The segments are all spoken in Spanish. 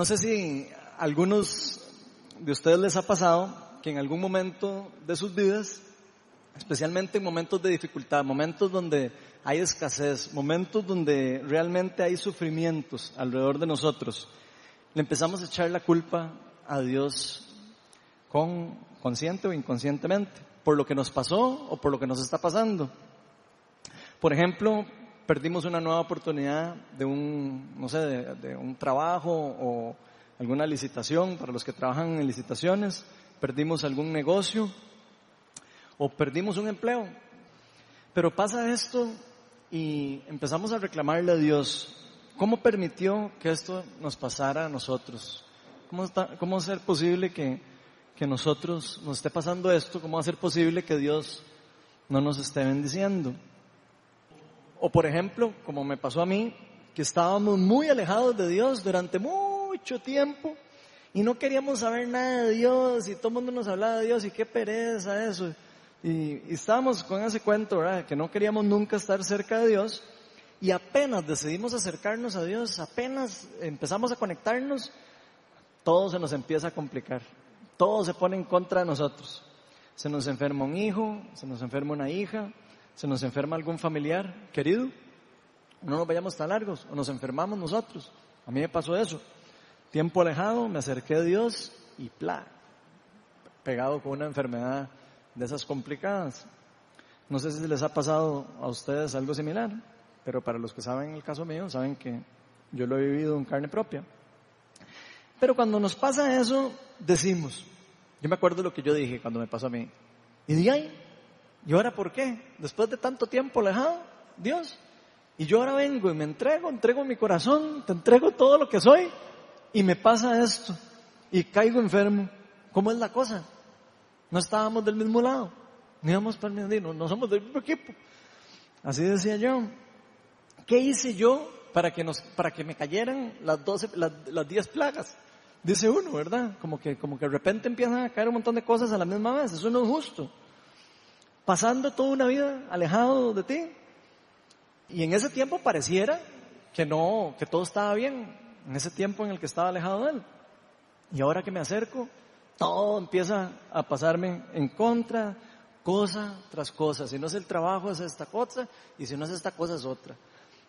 No sé si a algunos de ustedes les ha pasado que en algún momento de sus vidas, especialmente en momentos de dificultad, momentos donde hay escasez, momentos donde realmente hay sufrimientos alrededor de nosotros, le empezamos a echar la culpa a Dios con consciente o inconscientemente, por lo que nos pasó o por lo que nos está pasando. Por ejemplo, perdimos una nueva oportunidad de un, no sé, de, un trabajo o alguna licitación para los que trabajan en licitaciones, perdimos algún negocio o perdimos un empleo. Pero pasa esto y empezamos a reclamarle a Dios, ¿cómo permitió que esto nos pasara a nosotros? ¿Cómo, está, cómo ser posible que, que nosotros nos esté pasando esto? ¿Cómo ser posible que Dios no nos esté bendiciendo? O por ejemplo, como me pasó a mí, que estábamos muy alejados de Dios durante mucho tiempo y no queríamos saber nada de Dios y todo el mundo nos hablaba de Dios y qué pereza eso. Y, estábamos con ese cuento, ¿verdad? Que no queríamos nunca estar cerca de Dios y apenas decidimos acercarnos a Dios, apenas empezamos a conectarnos, todo se nos empieza a complicar. Todo se pone en contra de nosotros. Se nos enferma un hijo, se nos enferma una hija, se nos enferma algún familiar querido, no nos vayamos tan largos, o nos enfermamos nosotros. A mí me pasó eso. Tiempo alejado, me acerqué a Dios y pla, pegado con una enfermedad de esas complicadas. No sé si les ha pasado a ustedes algo similar, pero para los que saben el caso mío, saben que yo lo he vivido en carne propia. Pero cuando nos pasa eso, decimos, yo me acuerdo lo que yo dije cuando me pasó a mí, y de ahí, ¿Y ahora por qué? Después de tanto tiempo alejado, Dios. Y yo ahora vengo y me entrego, entrego mi corazón, te entrego todo lo que soy y me pasa esto y caigo enfermo. ¿Cómo es la cosa? No estábamos del mismo lado, ni íbamos para el no, no somos del mismo equipo. Así decía yo. ¿Qué hice yo para que para que me cayeran las doce, las, las diez plagas? Dice uno, ¿verdad? Como que, como que de repente empiezan a caer un montón de cosas a la misma vez. Eso no es justo pasando toda una vida alejado de ti. Y en ese tiempo pareciera que no, que todo estaba bien, en ese tiempo en el que estaba alejado de él. Y ahora que me acerco, todo empieza a pasarme en contra, cosa tras cosa. Si no es el trabajo, es esta cosa, y si no es esta cosa, es otra.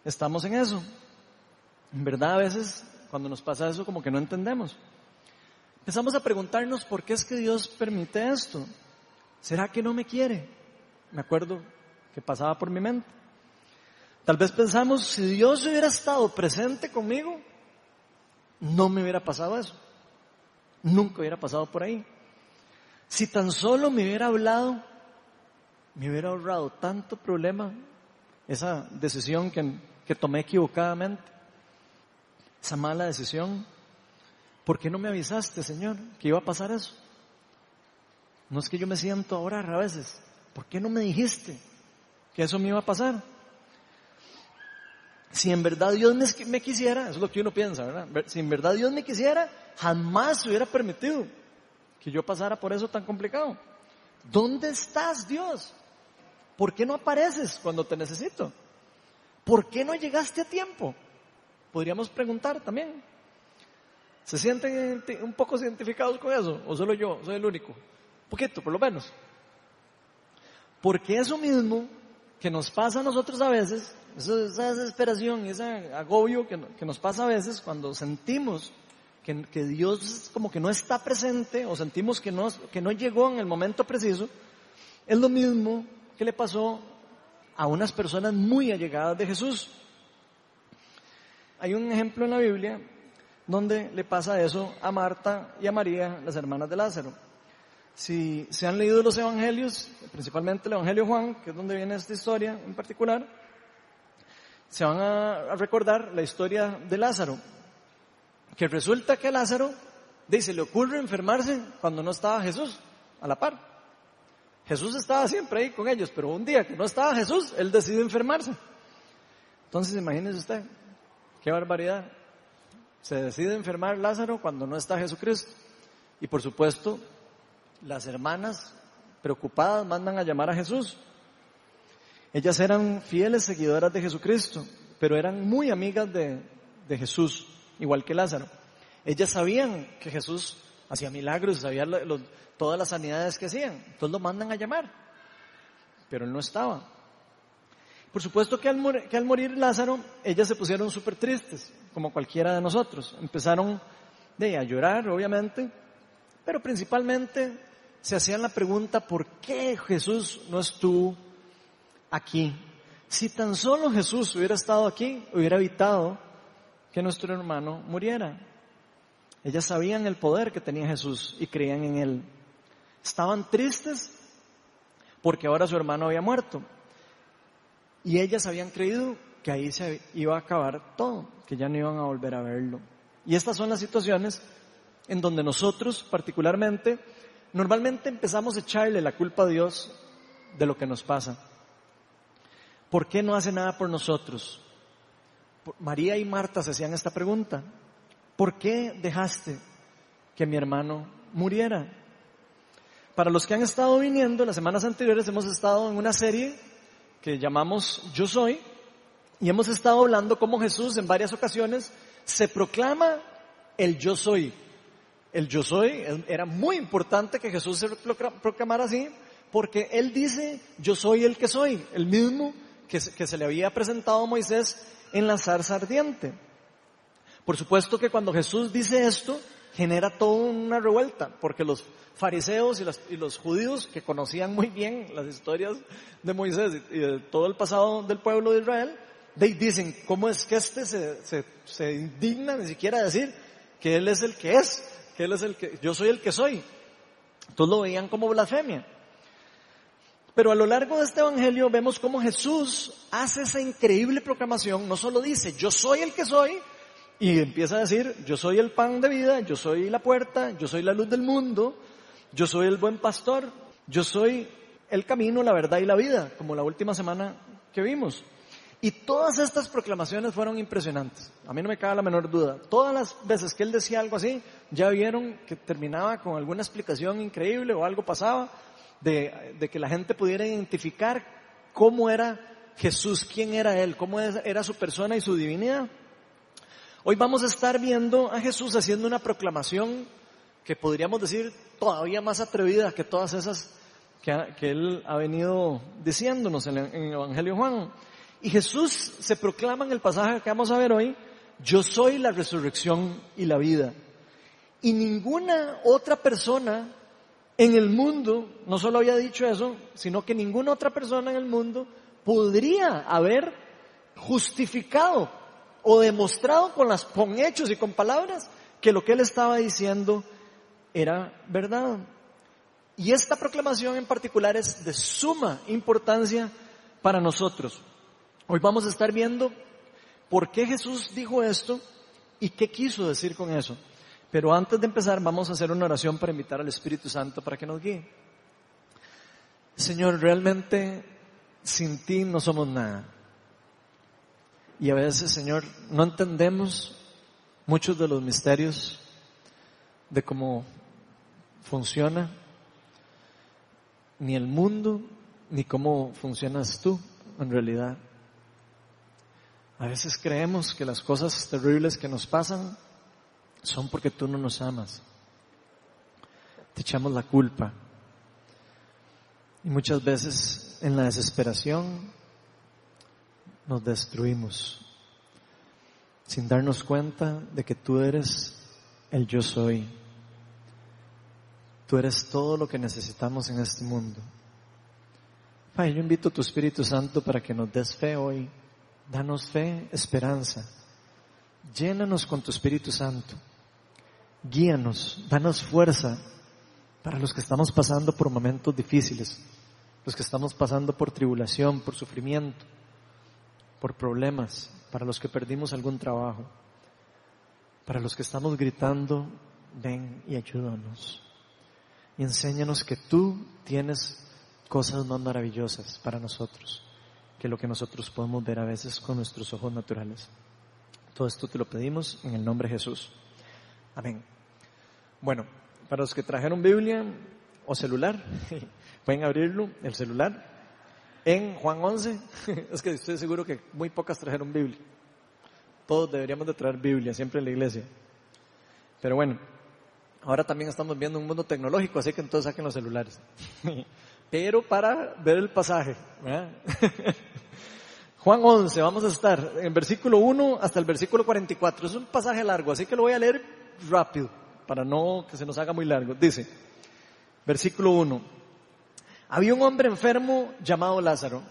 Estamos en eso. En verdad, a veces, cuando nos pasa eso, como que no entendemos. Empezamos a preguntarnos por qué es que Dios permite esto. ¿Será que no me quiere? Me acuerdo que pasaba por mi mente. Tal vez pensamos, si Dios hubiera estado presente conmigo, no me hubiera pasado eso. Nunca hubiera pasado por ahí. Si tan solo me hubiera hablado, me hubiera ahorrado tanto problema, esa decisión que, que tomé equivocadamente, esa mala decisión. ¿Por qué no me avisaste, Señor, que iba a pasar eso? No es que yo me siento ahora a veces ¿por qué no me dijiste que eso me iba a pasar? Si en verdad Dios me, quisiera, eso es lo que uno piensa, ¿verdad? Si en verdad Dios me quisiera, jamás hubiera permitido que yo pasara por eso tan complicado. ¿Dónde estás, Dios? ¿Por qué no apareces cuando te necesito? ¿Por qué no llegaste a tiempo? Podríamos preguntar también. ¿Se sienten un poco identificados con eso? ¿O solo yo? ¿Soy el único? Un poquito, por lo menos. Porque eso mismo que nos pasa a nosotros a veces, esa desesperación ese agobio que, nos pasa a veces cuando sentimos que, que, Dios como que no está presente o sentimos que no, que no llegó en el momento preciso, es lo mismo que le pasó a unas personas muy allegadas de Jesús. Hay un ejemplo en la Biblia donde le pasa eso a Marta y a María, las hermanas de Lázaro. Si se han leído los evangelios, principalmente el evangelio Juan, que es donde viene esta historia en particular, se van a recordar la historia de Lázaro. Que resulta que a Lázaro dice, le ocurre enfermarse cuando no estaba Jesús a la par. Jesús estaba siempre ahí con ellos, pero un día que no estaba Jesús, él decide enfermarse. Entonces imagínese usted, qué barbaridad. Se decide enfermar Lázaro cuando no está Jesucristo. Y por supuesto, las hermanas preocupadas mandan a llamar a Jesús. Ellas eran fieles seguidoras de Jesucristo, pero eran muy amigas de, Jesús, igual que Lázaro. Ellas sabían que Jesús hacía milagros, sabían todas las sanidades que hacían. Entonces lo mandan a llamar. Pero él no estaba. Por supuesto que al, morir, Lázaro, ellas se pusieron súper tristes, como cualquiera de nosotros. Empezaron de, a llorar, obviamente, pero principalmente se hacían la pregunta, ¿por qué Jesús no estuvo aquí? Si tan solo Jesús hubiera estado aquí, hubiera evitado que nuestro hermano muriera. Ellas sabían el poder que tenía Jesús y creían en él. Estaban tristes porque ahora su hermano había muerto. Y ellas habían creído que ahí se iba a acabar todo, que ya no iban a volver a verlo. Y estas son las situaciones en donde nosotros particularmente normalmente empezamos a echarle la culpa a Dios de lo que nos pasa. ¿Por qué no hace nada por nosotros? María y Marta se hacían esta pregunta. ¿Por qué dejaste que mi hermano muriera? Para los que han estado viniendo, las semanas anteriores hemos estado en una serie que llamamos Yo Soy y hemos estado hablando cómo Jesús en varias ocasiones se proclama el Yo Soy. El Yo Soy era muy importante que Jesús se proclamara así porque Él dice Yo soy el que soy, el mismo que, se le había presentado a Moisés en la zarza ardiente. Por supuesto que cuando Jesús dice esto, genera toda una revuelta, porque los fariseos y, los judíos que conocían muy bien las historias de Moisés y todo el pasado del pueblo de Israel, dicen, ¿cómo es que este se, se, indigna ni siquiera decir que Él es el que es, Él es el que, yo soy el que soy? Entonces lo veían como blasfemia. Pero a lo largo de este Evangelio vemos cómo Jesús hace esa increíble proclamación, no solo dice, yo soy el que soy, y empieza a decir, yo soy el pan de vida, yo soy la puerta, yo soy la luz del mundo, yo soy el buen pastor, yo soy el camino, la verdad y la vida, como la última semana que vimos. Y todas estas proclamaciones fueron impresionantes. A mí no me cabe la menor duda. Todas las veces que él decía algo así, ya vieron que terminaba con alguna explicación increíble o algo pasaba de, que la gente pudiera identificar cómo era Jesús, quién era Él, cómo era su persona y su divinidad. Hoy vamos a estar viendo a Jesús haciendo una proclamación que podríamos decir todavía más atrevida que todas esas que, Él ha venido diciéndonos en el Evangelio Juan. Y Jesús se proclama en el pasaje que vamos a ver hoy, yo soy la resurrección y la vida. Y ninguna otra persona en el mundo, no solo había dicho eso, sino que ninguna otra persona en el mundo podría haber justificado o demostrado con, las, con hechos y con palabras que lo que él estaba diciendo era verdad. Y esta proclamación en particular es de suma importancia para nosotros. Hoy vamos a estar viendo por qué Jesús dijo esto y qué quiso decir con eso. Pero antes de empezar vamos a hacer una oración para invitar al Espíritu Santo para que nos guíe. Señor, realmente sin ti no somos nada. Y a veces, Señor, no entendemos muchos de los misterios de cómo funciona ni el mundo, ni cómo funcionas tú en realidad. A veces creemos que las cosas terribles que nos pasan son porque tú no nos amas. Te echamos la culpa. Y muchas veces en la desesperación nos destruimos sin darnos cuenta de que tú eres el yo soy. Tú eres todo lo que necesitamos en este mundo. Padre, yo invito a tu Espíritu Santo para que nos des fe hoy Danos fe, esperanza. Llénanos con tu Espíritu Santo. Guíanos, danos fuerza para los que estamos pasando por momentos difíciles, los que estamos pasando por tribulación, por sufrimiento, por problemas, para los que perdimos algún trabajo, para los que estamos gritando, ven y ayúdanos. Y enséñanos que tú tienes cosas más maravillosas para nosotros que lo que nosotros podemos ver a veces con nuestros ojos naturales. Todo esto te lo pedimos en el nombre de Jesús. Amén. Bueno, para los que trajeron Biblia o celular, pueden abrirlo, el celular, en Juan 11. Es que estoy seguro que muy pocas trajeron Biblia. Todos deberíamos de traer Biblia, siempre en la iglesia. Pero bueno, ahora también estamos viendo un mundo tecnológico, así que entonces saquen los celulares. Pero para ver el pasaje. Juan 11, vamos a estar en versículo 1 hasta el versículo 44. Es un pasaje largo, así que lo voy a leer rápido, para no que se nos haga muy largo. Dice, versículo 1, había un hombre enfermo llamado Lázaro,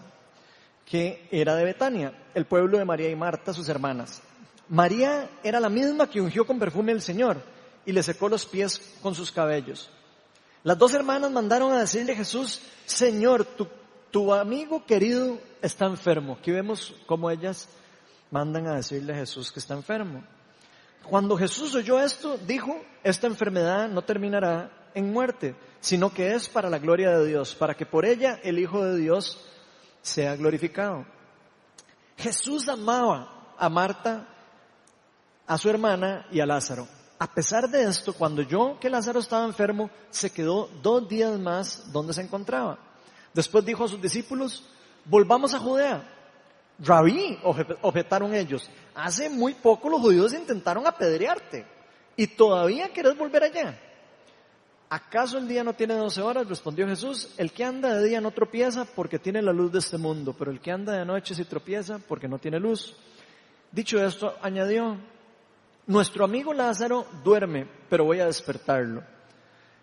que era de Betania, el pueblo de María y Marta, sus hermanas. María era la misma que ungió con perfume el Señor y le secó los pies con sus cabellos. Las dos hermanas mandaron a decirle a Jesús, Señor, tu, amigo querido está enfermo. Aquí vemos cómo ellas mandan a decirle a Jesús que está enfermo. Cuando Jesús oyó esto, dijo, esta enfermedad no terminará en muerte, sino que es para la gloria de Dios, para que por ella el Hijo de Dios sea glorificado. Jesús amaba a Marta, a su hermana y a Lázaro. A pesar de esto, cuando yo que Lázaro estaba enfermo, se quedó dos días más donde se encontraba. Después dijo a sus discípulos, volvamos a Judea. Rabí, objetaron ellos, hace muy poco los judíos intentaron apedrearte y todavía querés volver allá. ¿Acaso el día no tiene doce horas? Respondió Jesús. El que anda de día no tropieza porque tiene la luz de este mundo, pero el que anda de noche sí tropieza porque no tiene luz. Dicho esto, añadió, nuestro amigo Lázaro duerme, pero voy a despertarlo.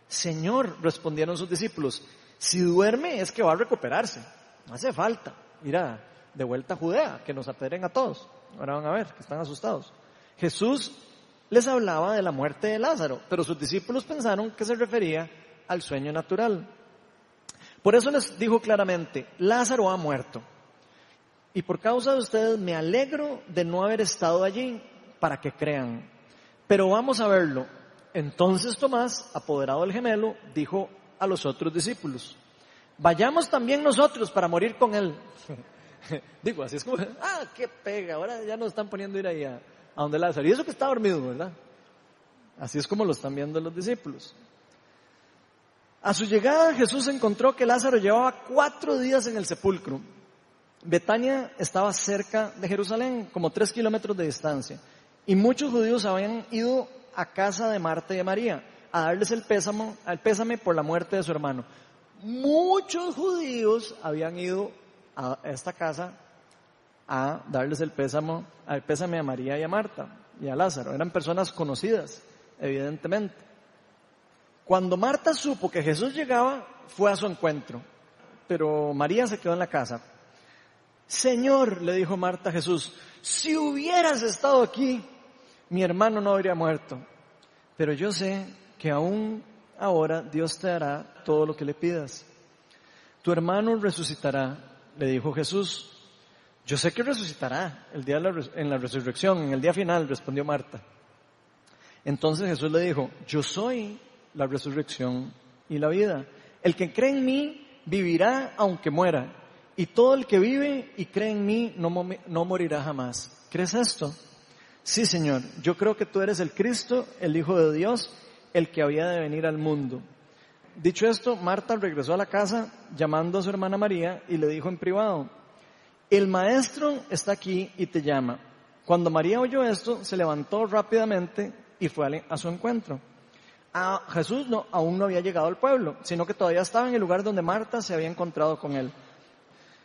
Señor, respondieron sus discípulos, si duerme es que va a recuperarse. No hace falta. Mira, de vuelta a Judea, que nos apedren a todos. Ahora van a ver, que están asustados. Jesús les hablaba de la muerte de Lázaro, pero sus discípulos pensaron que se refería al sueño natural. Por eso les dijo claramente, Lázaro ha muerto. Y por causa de ustedes me alegro de no haber estado allí para que crean. Pero vamos a verlo. Entonces Tomás, apoderado del gemelo, dijo a los otros discípulos, vayamos también nosotros para morir con él. Digo, así es como, ah, qué pega, ahora ya nos están poniendo a ir ahí a, donde Lázaro. Y eso que está dormido, ¿verdad? Así es como lo están viendo los discípulos. A su llegada Jesús encontró que Lázaro llevaba cuatro días en el sepulcro. Betania estaba cerca de Jerusalén, como tres kilómetros de distancia. Y muchos judíos habían ido a casa de Marta y María a darles el pésamo, el pésame por la muerte de su hermano. Muchos judíos habían ido a esta casa a darles el pésamo, el pésame a María y a Marta y a Lázaro. Eran personas conocidas, evidentemente. Cuando Marta supo que Jesús llegaba, fue a su encuentro, pero María se quedó en la casa. Señor, le dijo Marta a Jesús, si hubieras estado aquí, mi hermano no habría muerto. Pero yo sé que aún ahora Dios te dará todo lo que le pidas. Tu hermano resucitará, le dijo Jesús. Yo sé que resucitará el día en la resurrección, en el día final, respondió Marta. Entonces Jesús le dijo, yo soy la resurrección y la vida. El que cree en mí vivirá aunque muera. Y todo el que vive y cree en mí no morirá jamás. ¿Crees esto? Sí, Señor. Yo creo que tú eres el Cristo, el Hijo de Dios, el que había de venir al mundo. Dicho esto, Marta regresó a la casa llamando a su hermana María y le dijo en privado, el maestro está aquí y te llama. Cuando María oyó esto, se levantó rápidamente y fue a su encuentro. A Jesús no, aún no había llegado al pueblo, sino que todavía estaba en el lugar donde Marta se había encontrado con él.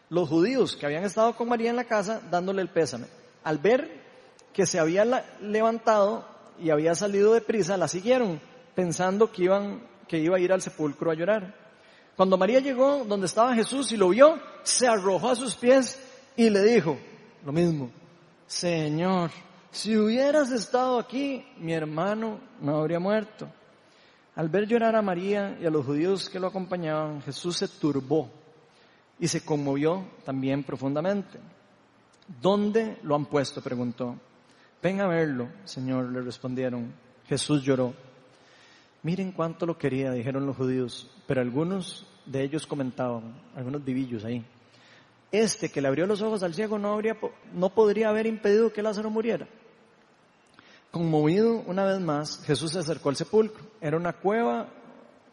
Los judíos que habían estado con María en la casa dándole el pésame, al ver que se había levantado y había salido de prisa, la siguieron, pensando que, iban, que iba a ir al sepulcro a llorar. Cuando María llegó donde estaba Jesús y lo vio, se arrojó a sus pies y le dijo lo mismo, Señor, si hubieras estado aquí, mi hermano no habría muerto. Al ver llorar a María y a los judíos que lo acompañaban, Jesús se turbó y se conmovió también profundamente. ¿Dónde lo han puesto? preguntó. Ven a verlo, Señor, le respondieron. Jesús lloró. Miren cuánto lo quería, dijeron los judíos, pero algunos de ellos comentaban, algunos vivillos ahí, este que le abrió los ojos al ciego no, habría, no podría haber impedido que Lázaro muriera. Conmovido una vez más, Jesús se acercó al sepulcro. Era una cueva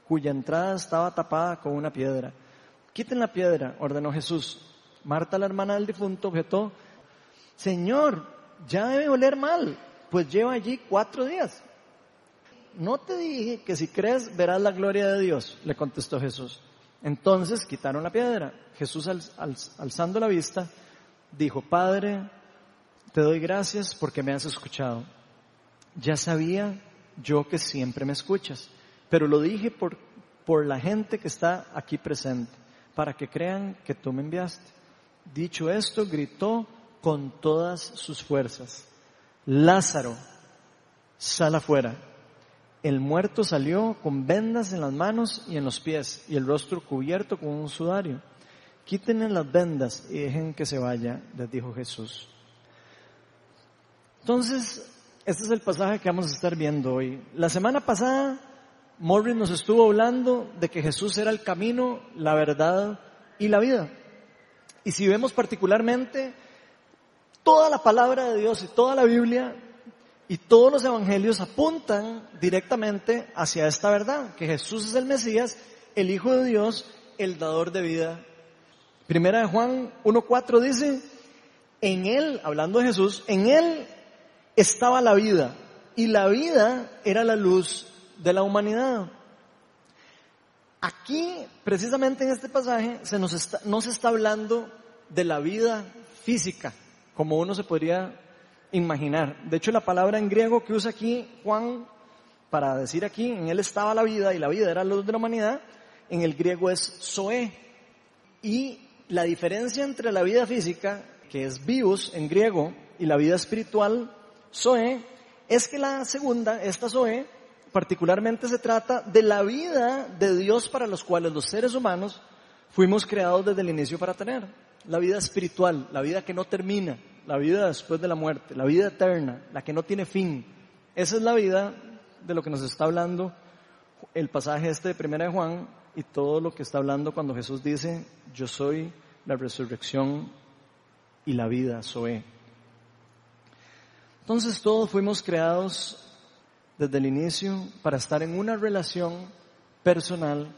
cuya entrada estaba tapada con una piedra. Quiten la piedra, ordenó Jesús. Marta, la hermana del difunto, objetó, Señor, ya debe oler mal, pues lleva allí cuatro días. no te dije que si crees verás la gloria de Dios, le contestó Jesús. Entonces quitaron la piedra. Jesús alzando la vista, dijo, Padre, te doy gracias porque me has escuchado. Ya sabía yo que siempre me escuchas, pero lo dije por, por la gente que está aquí presente, para que crean que tú me enviaste. Dicho esto, gritó con todas sus fuerzas, Lázaro, sal afuera. El muerto salió con vendas en las manos y en los pies y el rostro cubierto con un sudario. Quítenle las vendas y dejen que se vaya, les dijo Jesús. Entonces, este es el pasaje que vamos a estar viendo hoy. La semana pasada, Morris nos estuvo hablando de que Jesús era el camino, la verdad y la vida. Y si vemos particularmente toda la palabra de Dios y toda la Biblia y todos los evangelios apuntan directamente hacia esta verdad, que Jesús es el Mesías, el Hijo de Dios, el dador de vida. Primera de Juan 1.4 dice, en Él, hablando de Jesús, en Él estaba la vida y la vida era la luz de la humanidad. Aquí, precisamente en este pasaje, se nos está, no se está hablando de la vida física, como uno se podría imaginar. De hecho, la palabra en griego que usa aquí Juan para decir aquí, en él estaba la vida y la vida era la luz de la humanidad, en el griego es zoe. Y la diferencia entre la vida física, que es bios en griego, y la vida espiritual, zoe, es que la segunda, esta zoe, particularmente se trata de la vida de Dios para los cuales los seres humanos fuimos creados desde el inicio para tener. La vida espiritual, la vida que no termina, la vida después de la muerte, la vida eterna, la que no tiene fin. Esa es la vida de lo que nos está hablando el pasaje este de Primera de Juan y todo lo que está hablando cuando Jesús dice, yo soy la resurrección y la vida, soy. Entonces todos fuimos creados desde el inicio para estar en una relación personal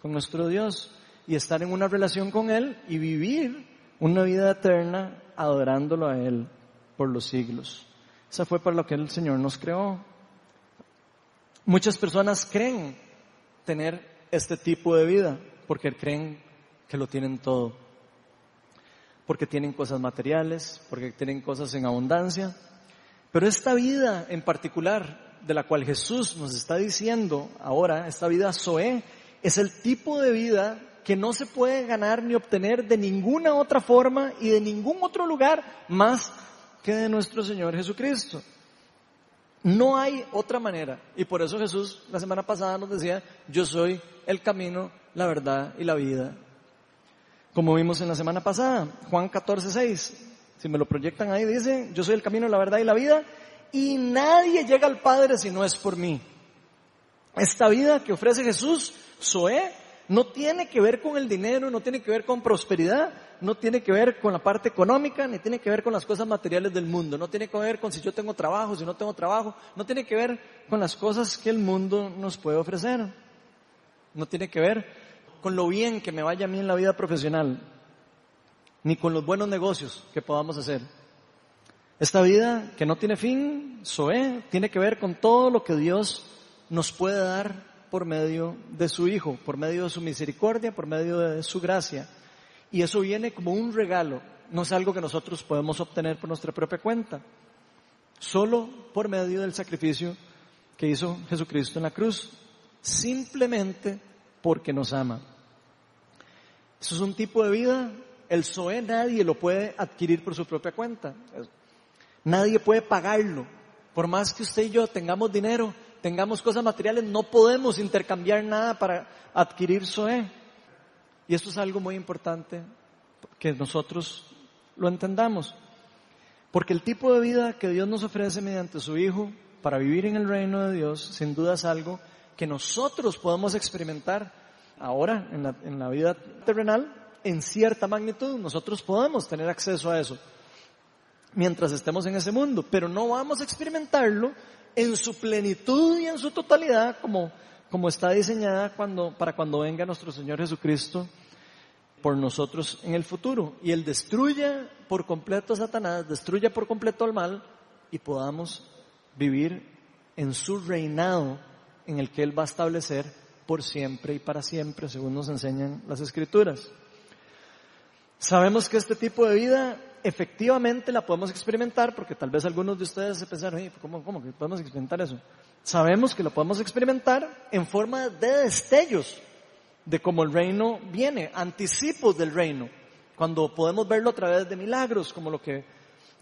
con nuestro Dios y estar en una relación con Él y vivir una vida eterna adorándolo a Él por los siglos. Esa fue para lo que el Señor nos creó. Muchas personas creen tener este tipo de vida porque creen que lo tienen todo. Porque tienen cosas materiales, porque tienen cosas en abundancia. Pero esta vida en particular de la cual Jesús nos está diciendo ahora, esta vida Zoé, es el tipo de vida que no se puede ganar ni obtener de ninguna otra forma y de ningún otro lugar más que de nuestro Señor Jesucristo. No hay otra manera. Y por eso Jesús la semana pasada nos decía, yo soy el camino, la verdad y la vida. Como vimos en la semana pasada, Juan 14, 6. Si me lo proyectan ahí, dice, yo soy el camino, la verdad y la vida y nadie llega al Padre si no es por mí. Esta vida que ofrece Jesús, Zoé, no tiene que ver con el dinero, no tiene que ver con prosperidad, no tiene que ver con la parte económica, ni tiene que ver con las cosas materiales del mundo, no tiene que ver con si yo tengo trabajo, si no tengo trabajo, no tiene que ver con las cosas que el mundo nos puede ofrecer, no tiene que ver con lo bien que me vaya a mí en la vida profesional, ni con los buenos negocios que podamos hacer. Esta vida que no tiene fin, Zoé, tiene que ver con todo lo que Dios nos puede dar por medio de su Hijo, por medio de su misericordia, por medio de su gracia. Y eso viene como un regalo, no es algo que nosotros podemos obtener por nuestra propia cuenta, solo por medio del sacrificio que hizo Jesucristo en la cruz, simplemente porque nos ama. Eso es un tipo de vida, el Zoé nadie lo puede adquirir por su propia cuenta. Nadie puede pagarlo. Por más que usted y yo tengamos dinero, tengamos cosas materiales, no podemos intercambiar nada para adquirir Zoé. Y esto es algo muy importante que nosotros lo entendamos. Porque el tipo de vida que Dios nos ofrece mediante su Hijo para vivir en el reino de Dios, sin duda es algo que nosotros podemos experimentar ahora en la, en la vida terrenal en cierta magnitud. Nosotros podemos tener acceso a eso mientras estemos en ese mundo, pero no vamos a experimentarlo en su plenitud y en su totalidad como, como está diseñada cuando, para cuando venga nuestro Señor Jesucristo por nosotros en el futuro. Y Él destruya por completo a Satanás, destruya por completo al mal y podamos vivir en su reinado en el que Él va a establecer por siempre y para siempre, según nos enseñan las escrituras. Sabemos que este tipo de vida efectivamente la podemos experimentar, porque tal vez algunos de ustedes se pensaron, ¿cómo, ¿cómo que podemos experimentar eso? Sabemos que lo podemos experimentar en forma de destellos de cómo el reino viene, anticipos del reino, cuando podemos verlo a través de milagros, como lo que,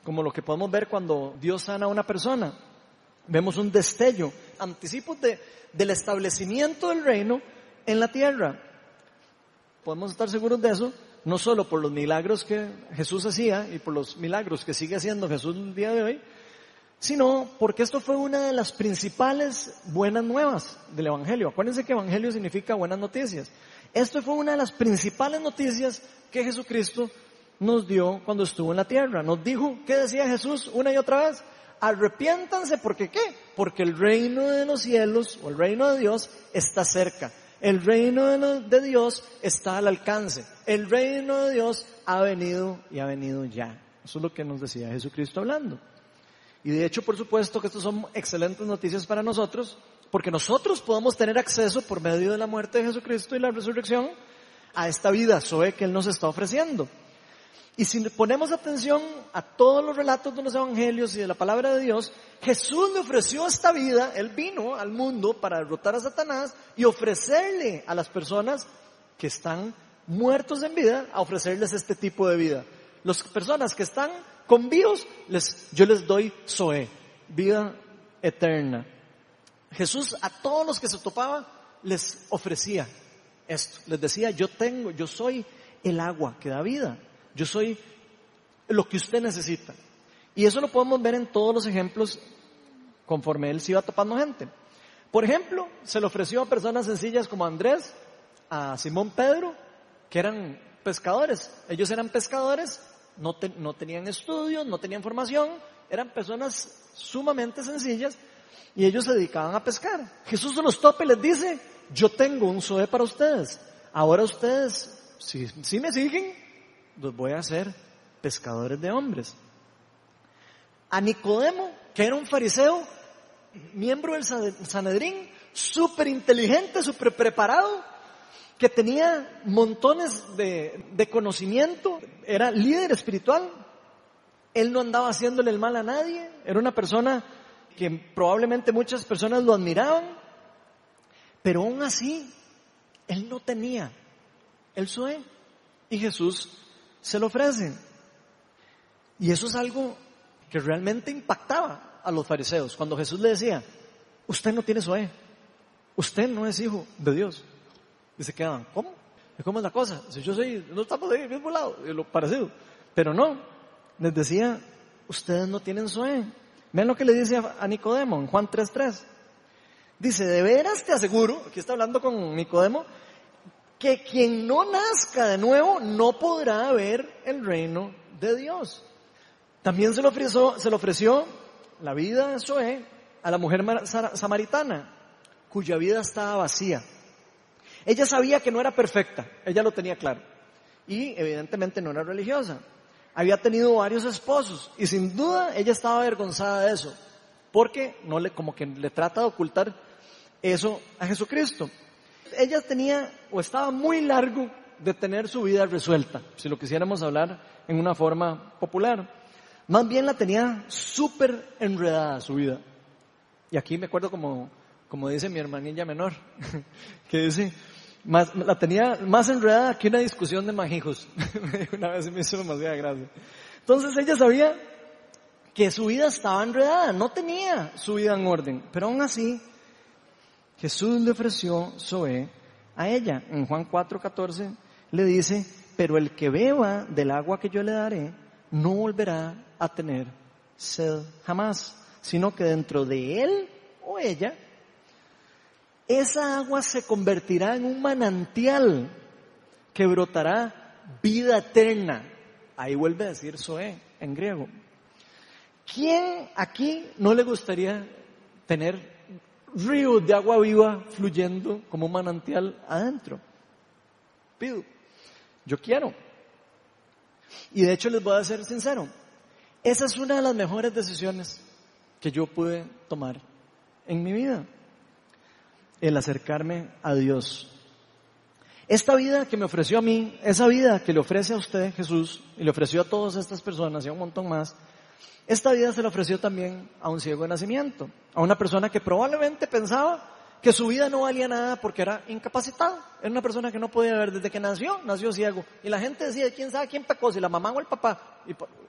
como lo que podemos ver cuando Dios sana a una persona. Vemos un destello, anticipos de, del establecimiento del reino en la tierra. Podemos estar seguros de eso, no solo por los milagros que Jesús hacía y por los milagros que sigue haciendo Jesús el día de hoy, sino porque esto fue una de las principales buenas nuevas del Evangelio. Acuérdense que Evangelio significa buenas noticias. Esto fue una de las principales noticias que Jesucristo nos dio cuando estuvo en la tierra. Nos dijo, ¿qué decía Jesús una y otra vez? Arrepiéntanse porque qué? Porque el reino de los cielos o el reino de Dios está cerca. El reino de Dios está al alcance. El reino de Dios ha venido y ha venido ya. Eso es lo que nos decía Jesucristo hablando. Y de hecho, por supuesto que estas son excelentes noticias para nosotros, porque nosotros podemos tener acceso por medio de la muerte de Jesucristo y la resurrección a esta vida Zoe que Él nos está ofreciendo. Y si ponemos atención a todos los relatos de los evangelios y de la palabra de Dios, Jesús le ofreció esta vida, Él vino al mundo para derrotar a Satanás y ofrecerle a las personas que están muertos en vida, a ofrecerles este tipo de vida. Las personas que están con vivos, yo les doy Zoe, vida eterna. Jesús a todos los que se topaba les ofrecía esto. Les decía, yo tengo, yo soy el agua que da vida. Yo soy lo que usted necesita. Y eso lo podemos ver en todos los ejemplos conforme él se iba topando gente. Por ejemplo, se le ofreció a personas sencillas como Andrés, a Simón Pedro, que eran pescadores. Ellos eran pescadores no, tenían estudios, no tenían formación, eran personas sumamente sencillas y ellos se dedicaban a pescar. Jesús se los topa y les dice, yo tengo un Zoe para ustedes. Ahora ustedes, si me siguen, los voy a hacer pescadores de hombres. A Nicodemo, que era un fariseo, miembro del Sanedrín, súper inteligente, súper preparado, que tenía montones de, conocimiento, era líder espiritual, él no andaba haciéndole el mal a nadie, era una persona que probablemente muchas personas lo admiraban, pero aún así, él no tenía el SOE y Jesús se lo ofrece. Y eso es algo que realmente impactaba a los fariseos cuando Jesús le decía, usted no tiene SOE, usted no es hijo de Dios. Y se quedan, ¿cómo? ¿Cómo es la cosa? Si yo soy, no estamos ahí, mismo lado, lo parecido. Pero no, les decía, ustedes no tienen sueño. Ven lo que le dice a Nicodemo en Juan 3.3. Dice, de veras te aseguro, aquí está hablando con Nicodemo, que quien no nazca de nuevo no podrá ver el reino de Dios. También se le ofreció, se le ofreció la vida de Zoé a la mujer samaritana, cuya vida estaba vacía. Ella sabía que no era perfecta, ella lo tenía claro. Y evidentemente no era religiosa. Había tenido varios esposos y sin duda ella estaba avergonzada de eso, porque no le, como que le trata de ocultar eso a Jesucristo. Ella tenía o estaba muy largo de tener su vida resuelta, si lo quisiéramos hablar en una forma popular. Más bien la tenía súper enredada su vida. Y aquí me acuerdo como, como dice mi hermanilla menor, que dice, más, la tenía más enredada que una discusión de majijos. una vez me hizo demasiada gracia. Entonces ella sabía que su vida estaba enredada, no tenía su vida en orden, pero aún así Jesús le ofreció Zoé a ella. En Juan 4:14 le dice, pero el que beba del agua que yo le daré no volverá a tener sed jamás, sino que dentro de él o ella esa agua se convertirá en un manantial que brotará vida eterna. Ahí vuelve a decir Zoé en griego. ¿Quién aquí no le gustaría tener ríos de agua viva fluyendo como un manantial adentro? Pido. Yo quiero. Y de hecho les voy a ser sincero. Esa es una de las mejores decisiones que yo pude tomar en mi vida. el acercarme a Dios. Esta vida que me ofreció a mí, esa vida que le ofrece a usted Jesús y le ofreció a todas estas personas y a un montón más, esta vida se la ofreció también a un ciego de nacimiento, a una persona que probablemente pensaba que su vida no valía nada porque era incapacitado. Era una persona que no podía ver desde que nació, nació ciego. Y la gente decía, ¿quién sabe quién pecó? Si la mamá o el papá.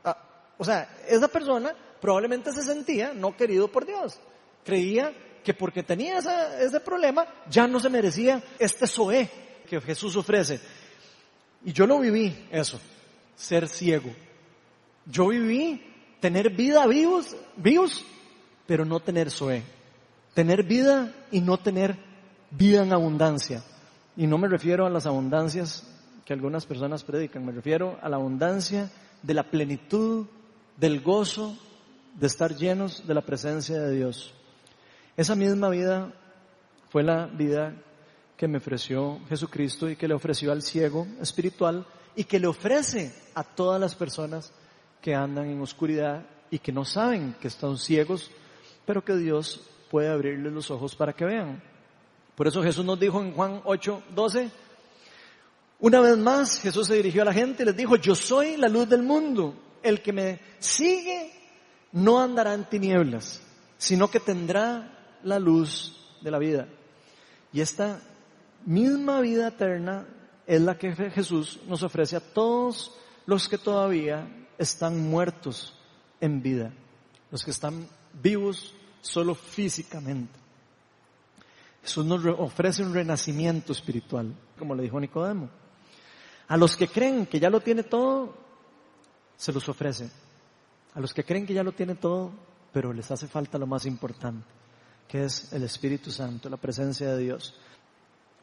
Ah, o sea, esa persona probablemente se sentía no querido por Dios. Creía que porque tenía ese problema ya no se merecía este soe que Jesús ofrece. Y yo lo viví, eso, ser ciego. Yo viví tener vida vivos, vivos, pero no tener soe. Tener vida y no tener vida en abundancia. Y no me refiero a las abundancias que algunas personas predican, me refiero a la abundancia de la plenitud, del gozo de estar llenos de la presencia de Dios. Esa misma vida fue la vida que me ofreció Jesucristo y que le ofreció al ciego espiritual y que le ofrece a todas las personas que andan en oscuridad y que no saben que están ciegos, pero que Dios puede abrirles los ojos para que vean. Por eso Jesús nos dijo en Juan 8, 12, una vez más Jesús se dirigió a la gente y les dijo, yo soy la luz del mundo, el que me sigue no andará en tinieblas, sino que tendrá la luz de la vida. Y esta misma vida eterna es la que Jesús nos ofrece a todos los que todavía están muertos en vida, los que están vivos solo físicamente. Jesús nos ofrece un renacimiento espiritual, como le dijo Nicodemo. A los que creen que ya lo tiene todo, se los ofrece. A los que creen que ya lo tiene todo, pero les hace falta lo más importante, que es el Espíritu Santo, la presencia de Dios.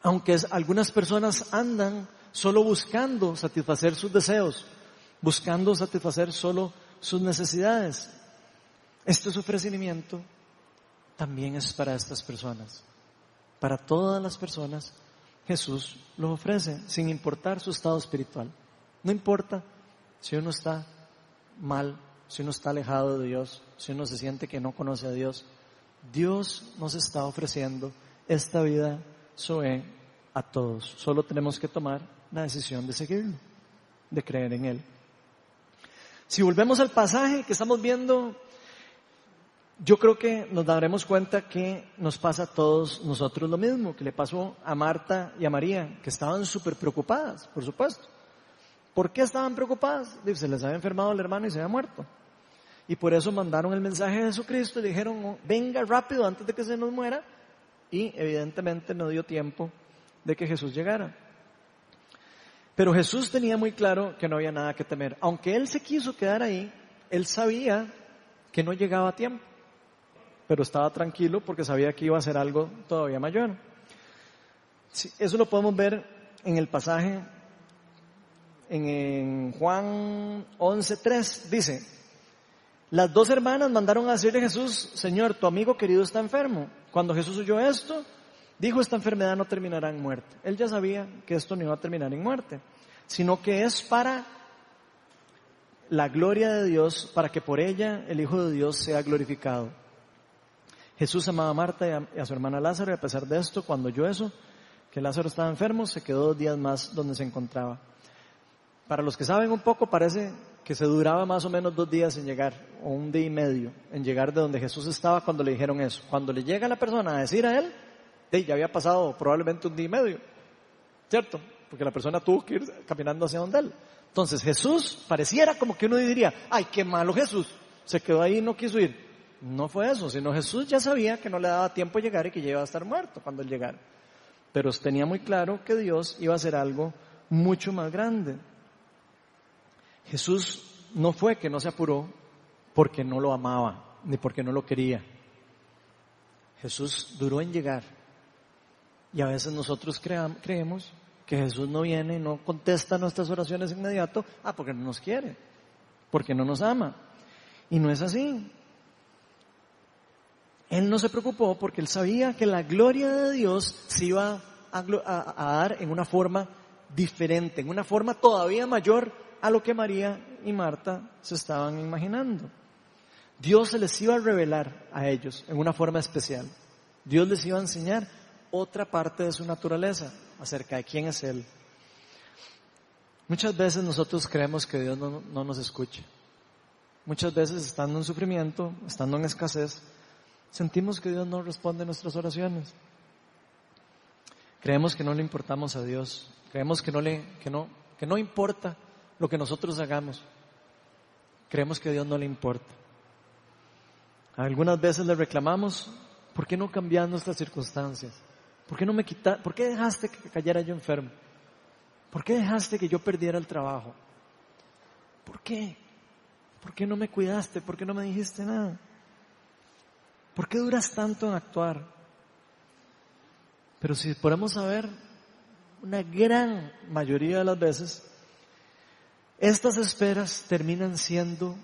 Aunque algunas personas andan solo buscando satisfacer sus deseos, buscando satisfacer solo sus necesidades. Este es ofrecimiento también es para estas personas. Para todas las personas, Jesús lo ofrece sin importar su estado espiritual. No importa si uno está mal, si uno está alejado de Dios, si uno se siente que no conoce a Dios. Dios nos está ofreciendo esta vida Zoe a todos. Solo tenemos que tomar la decisión de seguirlo, de creer en Él. Si volvemos al pasaje que estamos viendo yo creo que nos daremos cuenta que nos pasa a todos nosotros lo mismo, que le pasó a Marta y a María, que estaban súper preocupadas, por supuesto. ¿Por qué estaban preocupadas? Se les había enfermado el hermano y se había muerto. Y por eso mandaron el mensaje de Jesucristo y dijeron, oh, venga rápido antes de que se nos muera. Y evidentemente no dio tiempo de que Jesús llegara. Pero Jesús tenía muy claro que no había nada que temer. Aunque él se quiso quedar ahí, él sabía que no llegaba a tiempo pero estaba tranquilo porque sabía que iba a ser algo todavía mayor. eso lo podemos ver en el pasaje en, Juan 11.3, dice, las dos hermanas mandaron a decirle a Jesús, Señor, tu amigo querido está enfermo. Cuando Jesús oyó esto, dijo, esta enfermedad no terminará en muerte. Él ya sabía que esto no iba a terminar en muerte, sino que es para la gloria de Dios, para que por ella el Hijo de Dios sea glorificado. Jesús amaba a Marta y a, su hermana Lázaro y a pesar de esto, cuando oyó eso, que Lázaro estaba enfermo, se quedó dos días más donde se encontraba. Para los que saben un poco, parece que se duraba más o menos dos días en llegar, o un día y medio, en llegar de donde Jesús estaba cuando le dijeron eso. Cuando le llega la persona a decir a él, ya había pasado probablemente un día y medio, ¿cierto? Porque la persona tuvo que ir caminando hacia donde él. Entonces Jesús pareciera como que uno diría, ay, qué malo Jesús, se quedó ahí y no quiso ir. No fue eso, sino Jesús ya sabía que no le daba tiempo llegar y que ya iba a estar muerto cuando él llegara. Pero tenía muy claro que Dios iba a hacer algo mucho más grande. Jesús no fue que no se apuró porque no lo amaba, ni porque no lo quería. Jesús duró en llegar. Y a veces nosotros creemos que Jesús no viene no contesta nuestras oraciones inmediato, ah, porque no nos quiere, porque no nos ama. Y no es así. Él no se preocupó porque él sabía que la gloria de Dios se iba a, dar en una forma diferente, en una forma todavía mayor a lo que María y Marta se estaban imaginando. Dios se les iba a revelar a ellos en una forma especial. Dios les iba a enseñar otra parte de su naturaleza acerca de quién es Él. Muchas veces nosotros creemos que Dios no, no nos escucha. Muchas veces estando en sufrimiento, estando en escasez, sentimos que Dios no responde a nuestras oraciones. Creemos que no le importamos a Dios. Creemos que no le, que no, que no importa lo que nosotros hagamos. Creemos que Dios no le importa. Algunas veces le reclamamos, ¿por qué no cambiar nuestras circunstancias? ¿Por qué no me quita, por qué dejaste que cayera yo enfermo? ¿Por qué dejaste que yo perdiera el trabajo? ¿Por qué? ¿Por qué no me cuidaste? ¿Por qué no me dijiste nada? ¿Por qué duras tanto en actuar? Pero si podemos saber, una gran mayoría de las veces, estas esperas terminan siendo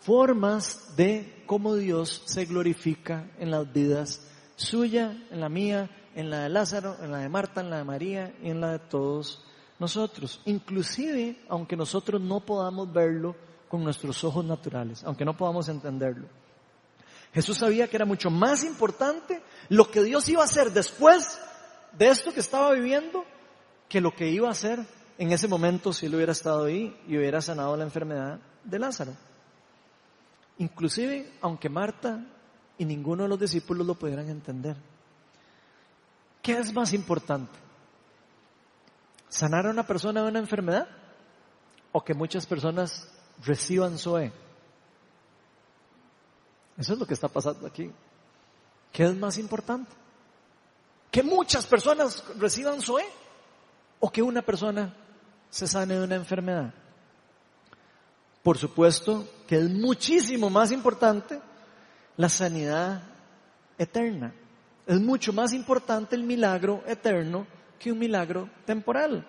formas de cómo Dios se glorifica en las vidas suya, en la mía, en la de Lázaro, en la de Marta, en la de María y en la de todos nosotros. Inclusive, aunque nosotros no podamos verlo con nuestros ojos naturales, aunque no podamos entenderlo. Jesús sabía que era mucho más importante lo que Dios iba a hacer después de esto que estaba viviendo que lo que iba a hacer en ese momento si él hubiera estado ahí y hubiera sanado la enfermedad de Lázaro. Inclusive, aunque Marta y ninguno de los discípulos lo pudieran entender. ¿Qué es más importante? ¿Sanar a una persona de una enfermedad? ¿O que muchas personas reciban Zoe? Eso es lo que está pasando aquí. ¿Qué es más importante? ¿Que muchas personas reciban Zoe? ¿O que una persona se sane de una enfermedad? Por supuesto que es muchísimo más importante la sanidad eterna. Es mucho más importante el milagro eterno que un milagro temporal.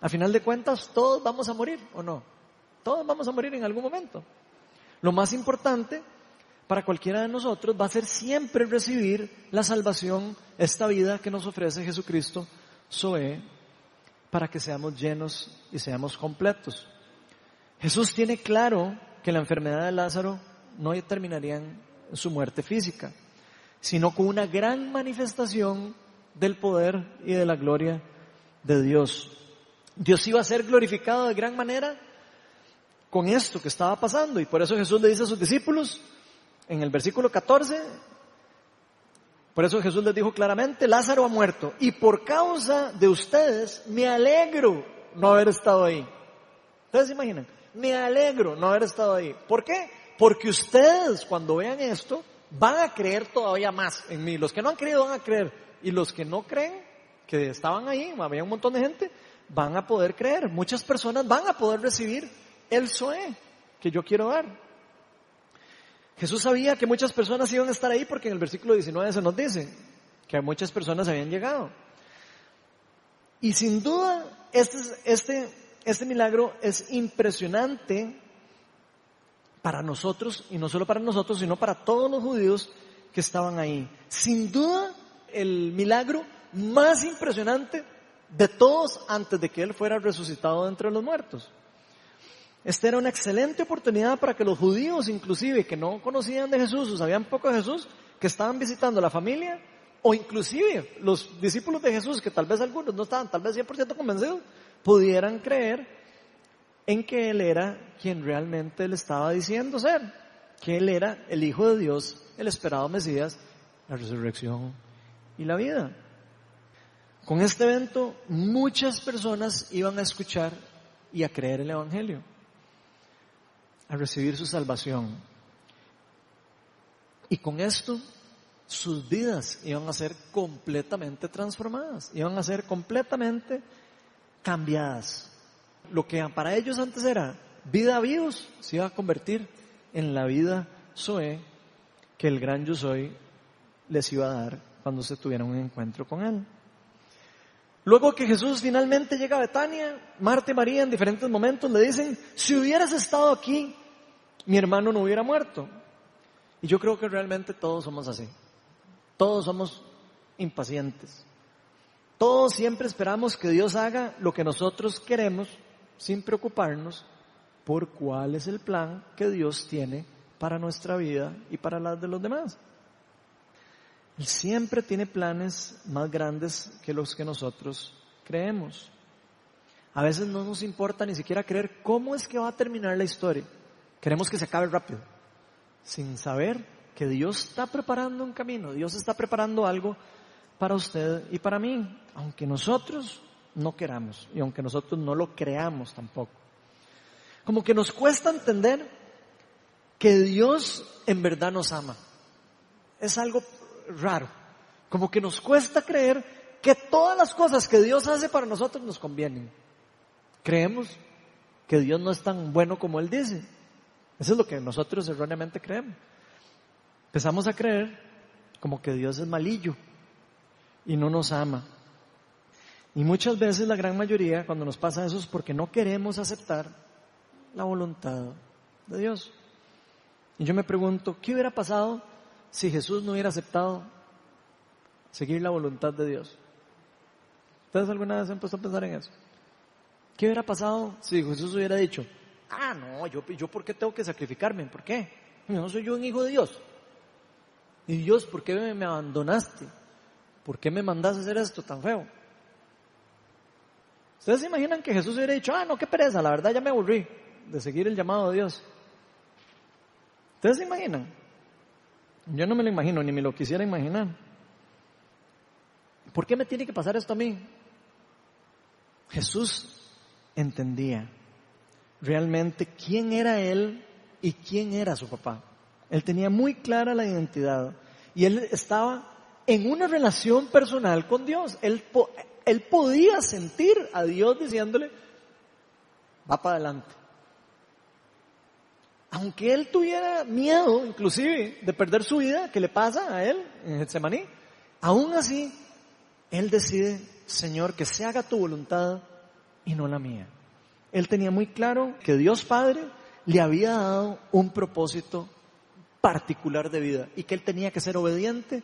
A final de cuentas, todos vamos a morir, ¿o no? Todos vamos a morir en algún momento. Lo más importante para cualquiera de nosotros va a ser siempre recibir la salvación, esta vida que nos ofrece Jesucristo, Zoe, para que seamos llenos y seamos completos. Jesús tiene claro que la enfermedad de Lázaro no terminaría en su muerte física, sino con una gran manifestación del poder y de la gloria de Dios. Dios iba a ser glorificado de gran manera con esto que estaba pasando y por eso Jesús le dice a sus discípulos en el versículo 14, por eso Jesús les dijo claramente, Lázaro ha muerto y por causa de ustedes me alegro no haber estado ahí. Ustedes se imaginan, me alegro no haber estado ahí. ¿Por qué? Porque ustedes cuando vean esto van a creer todavía más en mí. Los que no han creído van a creer. Y los que no creen, que estaban ahí, había un montón de gente, van a poder creer. Muchas personas van a poder recibir el Zoe que yo quiero dar. Jesús sabía que muchas personas iban a estar ahí porque en el versículo 19 se nos dice que muchas personas habían llegado. Y sin duda, este, este este milagro es impresionante para nosotros, y no solo para nosotros, sino para todos los judíos que estaban ahí. Sin duda, el milagro más impresionante de todos antes de que Él fuera resucitado entre los muertos. Esta era una excelente oportunidad para que los judíos, inclusive, que no conocían de Jesús o sabían poco de Jesús, que estaban visitando la familia, o inclusive los discípulos de Jesús, que tal vez algunos no estaban tal vez 100% convencidos, pudieran creer en que Él era quien realmente le estaba diciendo ser, que Él era el Hijo de Dios, el esperado Mesías, la resurrección y la vida. Con este evento muchas personas iban a escuchar y a creer el Evangelio, a recibir su salvación. Y con esto sus vidas iban a ser completamente transformadas, iban a ser completamente cambiadas. Lo que para ellos antes era vida vivos se iba a convertir en la vida Zoe que el gran yo soy les iba a dar cuando se tuvieran un encuentro con él. Luego que Jesús finalmente llega a Betania, Marta y María en diferentes momentos le dicen, si hubieras estado aquí, mi hermano no hubiera muerto. Y yo creo que realmente todos somos así. Todos somos impacientes. Todos siempre esperamos que Dios haga lo que nosotros queremos sin preocuparnos por cuál es el plan que Dios tiene para nuestra vida y para las de los demás. Él siempre tiene planes más grandes que los que nosotros creemos. A veces no nos importa ni siquiera creer cómo es que va a terminar la historia. Queremos que se acabe rápido, sin saber que Dios está preparando un camino, Dios está preparando algo para usted y para mí, aunque nosotros no queramos y aunque nosotros no lo creamos tampoco. Como que nos cuesta entender que Dios en verdad nos ama. Es algo raro. Como que nos cuesta creer que todas las cosas que Dios hace para nosotros nos convienen. Creemos que Dios no es tan bueno como Él dice. Eso es lo que nosotros erróneamente creemos. Empezamos a creer como que Dios es malillo y no nos ama. Y muchas veces la gran mayoría cuando nos pasa eso es porque no queremos aceptar la voluntad de Dios. Y yo me pregunto, ¿qué hubiera pasado si Jesús no hubiera aceptado seguir la voluntad de Dios? ¿Ustedes alguna vez han puesto a pensar en eso? ¿Qué hubiera pasado si Jesús hubiera dicho, ah, no, yo, yo por qué tengo que sacrificarme? ¿Por qué? No soy yo un hijo de Dios. Y Dios, ¿por qué me abandonaste? ¿Por qué me mandaste a hacer esto tan feo? ¿Ustedes se imaginan que Jesús hubiera dicho, ah, no, qué pereza, la verdad ya me aburrí de seguir el llamado de Dios? ¿Ustedes se imaginan? Yo no me lo imagino, ni me lo quisiera imaginar. ¿Por qué me tiene que pasar esto a mí? Jesús entendía realmente quién era Él y quién era su papá. Él tenía muy clara la identidad y Él estaba en una relación personal con Dios. Él, él podía sentir a Dios diciéndole, va para adelante aunque él tuviera miedo, inclusive, de perder su vida, que le pasa a él en Getsemaní, aún así, él decide, Señor, que se haga tu voluntad y no la mía. Él tenía muy claro que Dios Padre le había dado un propósito particular de vida y que él tenía que ser obediente,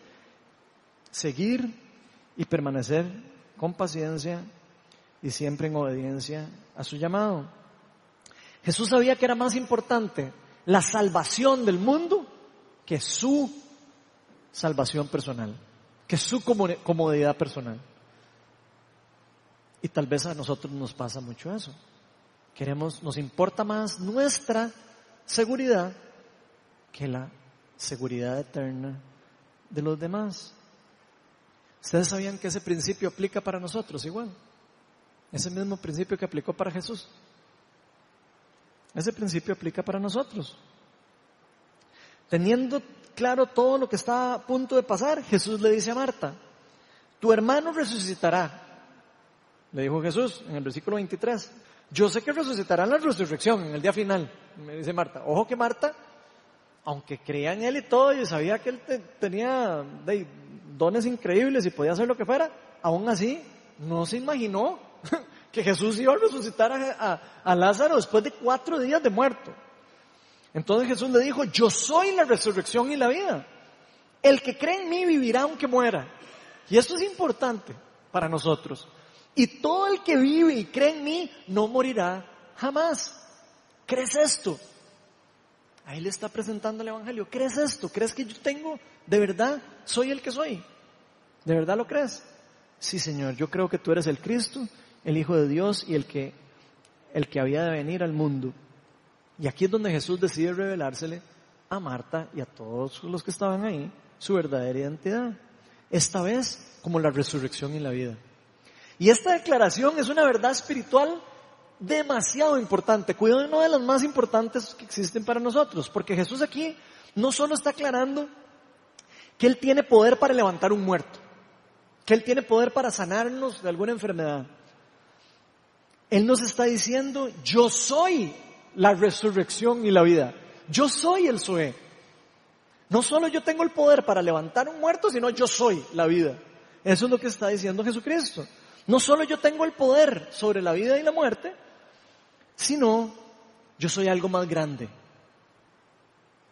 seguir y permanecer con paciencia y siempre en obediencia a su llamado. Jesús sabía que era más importante la salvación del mundo que su salvación personal, que su comodidad personal. Y tal vez a nosotros nos pasa mucho eso. Queremos, nos importa más nuestra seguridad que la seguridad eterna de los demás. ¿Ustedes sabían que ese principio aplica para nosotros igual? Ese mismo principio que aplicó para Jesús. Ese principio aplica para nosotros. Teniendo claro todo lo que está a punto de pasar, Jesús le dice a Marta, tu hermano resucitará. Le dijo Jesús en el versículo 23. Yo sé que resucitará en la resurrección, en el día final, me dice Marta. Ojo que Marta, aunque creía en él y todo, y sabía que él tenía dones increíbles y podía hacer lo que fuera, aún así no se imaginó que Jesús iba a resucitar a, Lázaro después de cuatro días de muerto. Entonces Jesús le dijo, yo soy la resurrección y la vida. El que cree en mí vivirá aunque muera. Y esto es importante para nosotros. Y todo el que vive y cree en mí no morirá jamás. ¿Crees esto? Ahí le está presentando el Evangelio. ¿Crees esto? ¿Crees que yo tengo, de verdad, soy el que soy? ¿De verdad lo crees? Sí, Señor, yo creo que tú eres el Cristo, el Hijo de Dios y el que, el que había de venir al mundo. Y aquí es donde Jesús decide revelársele a Marta y a todos los que estaban ahí su verdadera identidad. Esta vez como la resurrección y la vida. Y esta declaración es una verdad espiritual demasiado importante, cuidado, una de las más importantes que existen para nosotros, porque Jesús aquí no solo está aclarando que Él tiene poder para levantar un muerto, que Él tiene poder para sanarnos de alguna enfermedad, él nos está diciendo, yo soy la resurrección y la vida. Yo soy el Zoé. No solo yo tengo el poder para levantar un muerto, sino yo soy la vida. Eso es lo que está diciendo Jesucristo. No solo yo tengo el poder sobre la vida y la muerte, sino yo soy algo más grande.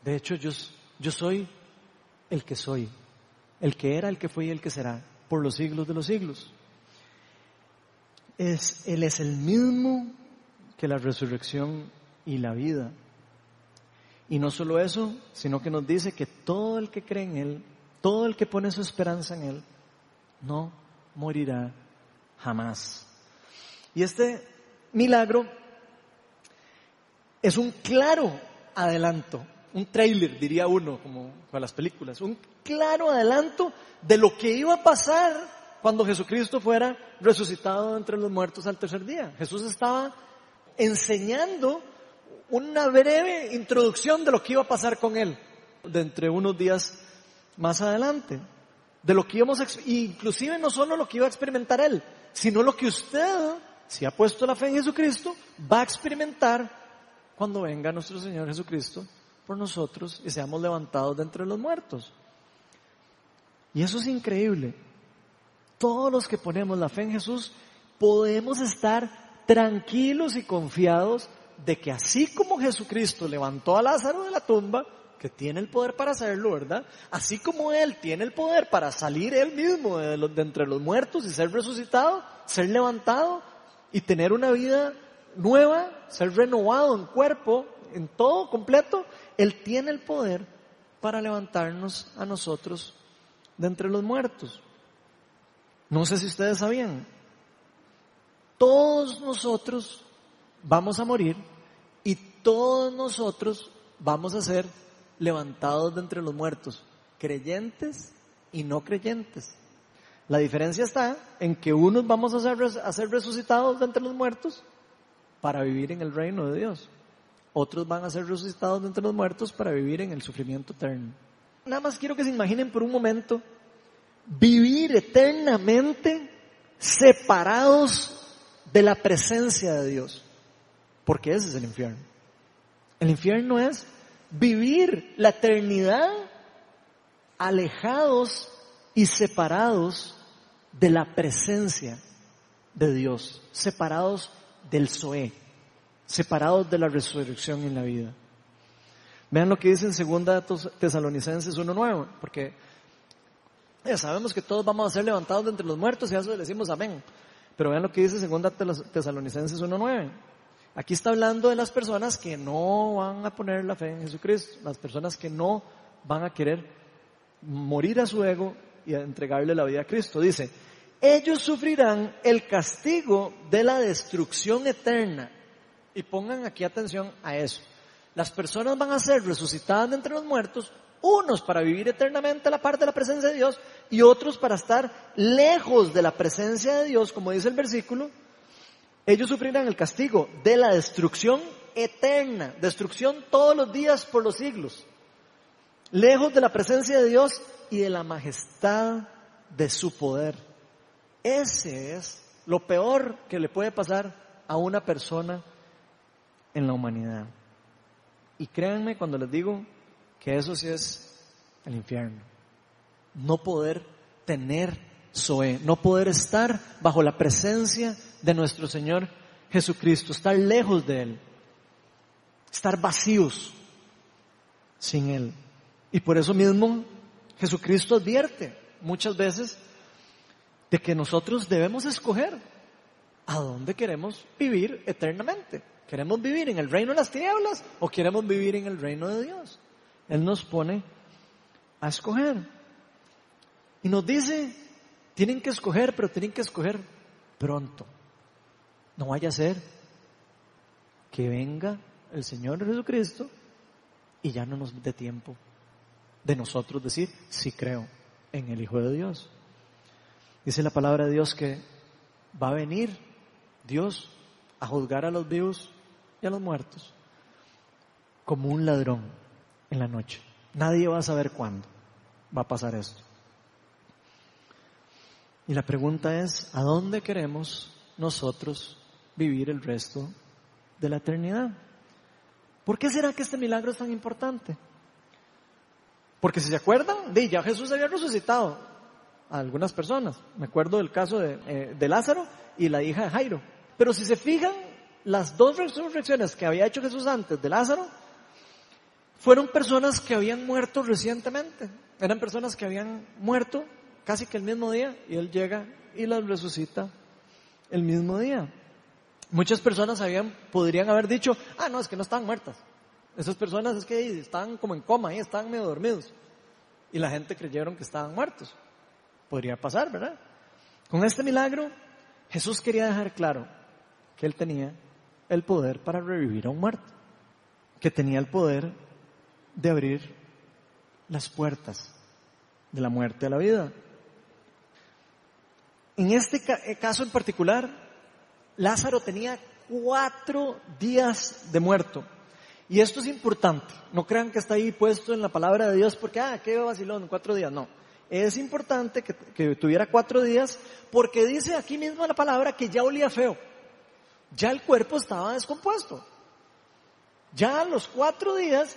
De hecho, yo, yo soy el que soy, el que era, el que fue y el que será, por los siglos de los siglos es, Él es el mismo que la resurrección y la vida. Y no solo eso, sino que nos dice que todo el que cree en Él todo el que pone su esperanza en Él, no morirá jamás. Y este milagro es un claro adelanto, un trailer, diría uno, como para las películas, un claro adelanto de lo que iba a pasar cuando Jesucristo fuera resucitado entre los muertos al tercer día. Jesús estaba enseñando una breve introducción de lo que iba a pasar con él de entre unos días más adelante. De lo que íbamos a, inclusive no solo lo que iba a experimentar él, sino lo que usted, si ha puesto la fe en Jesucristo, va a experimentar cuando venga nuestro Señor Jesucristo por nosotros y seamos levantados de entre los muertos. Y eso es increíble. Todos los que ponemos la fe en Jesús podemos estar tranquilos y confiados de que así como Jesucristo levantó a Lázaro de la tumba, que tiene el poder para hacerlo, ¿verdad? Así como Él tiene el poder para salir Él mismo de, de, entre los muertos y ser resucitado, ser levantado y tener una vida nueva, ser renovado en cuerpo, en todo completo, Él tiene el poder para levantarnos a nosotros de entre los muertos. No sé si ustedes sabían, todos nosotros vamos a morir y todos nosotros vamos a ser levantados de entre los muertos, creyentes y no creyentes. La diferencia está en que unos vamos a ser, a ser resucitados de entre los muertos para vivir en el reino de Dios. Otros van a ser resucitados de entre los muertos para vivir en el sufrimiento eterno. Nada más quiero que se imaginen por un momento vivir eternamente separados de la presencia de Dios. Porque ese es el infierno. El infierno es vivir la eternidad alejados y separados de la presencia de Dios, separados del Zoé, separados de la resurrección en la vida. Vean lo que dice en segunda Tesalonicenses 1.9, porque ya sabemos que todos vamos a ser levantados de entre los muertos y a eso le decimos amén. Pero vean lo que dice segunda Tesalonicenses 1.9. Aquí está hablando de las personas que no van a poner la fe en Jesucristo, las personas que no van a querer morir a su ego y entregarle la vida a Cristo. Dice, ellos sufrirán el castigo de la destrucción eterna. Y pongan aquí atención a eso. Las personas van a ser resucitadas de entre los muertos, unos para vivir eternamente a la parte de la presencia de Dios y otros para estar lejos de la presencia de Dios, como dice el versículo, ellos sufrirán el castigo de la destrucción eterna, destrucción todos los días por los siglos, lejos de la presencia de Dios y de la majestad de su poder. Ese es lo peor que le puede pasar a una persona en la humanidad. Y créanme cuando les digo que eso sí es el infierno. No poder tener Zoe, no poder estar bajo la presencia de nuestro Señor Jesucristo, estar lejos de Él, estar vacíos sin Él. Y por eso mismo Jesucristo advierte muchas veces de que nosotros debemos escoger a dónde queremos vivir eternamente. ¿Queremos vivir en el reino de las tinieblas o queremos vivir en el reino de Dios? Él nos pone a escoger. Y nos dice, tienen que escoger, pero tienen que escoger pronto. No vaya a ser que venga el Señor Jesucristo y ya no nos dé tiempo de nosotros decir, sí creo en el Hijo de Dios. Dice la palabra de Dios que va a venir Dios a juzgar a los vivos y a los muertos como un ladrón en la noche. Nadie va a saber cuándo va a pasar esto. Y la pregunta es, ¿a dónde queremos nosotros vivir el resto de la eternidad. ¿Por qué será que este milagro es tan importante? Porque si se acuerdan, de ya Jesús había resucitado a algunas personas. Me acuerdo del caso de, eh, de Lázaro y la hija de Jairo. Pero si se fijan, las dos resurrecciones que había hecho Jesús antes de Lázaro fueron personas que habían muerto recientemente. Eran personas que habían muerto casi que el mismo día y Él llega y las resucita el mismo día. Muchas personas habían, podrían haber dicho, ah, no, es que no están muertas. Esas personas es que están como en coma, y están medio dormidos. y la gente creyeron que estaban muertos. Podría pasar, ¿verdad? Con este milagro, Jesús quería dejar claro que él tenía el poder para revivir a un muerto, que tenía el poder de abrir las puertas de la muerte a la vida. En este eh, caso en particular, Lázaro tenía cuatro días de muerto. Y esto es importante. No crean que está ahí puesto en la palabra de Dios porque, ah, qué vacilón, cuatro días. No. Es importante que, que tuviera cuatro días porque dice aquí mismo la palabra que ya olía feo. Ya el cuerpo estaba descompuesto. Ya a los cuatro días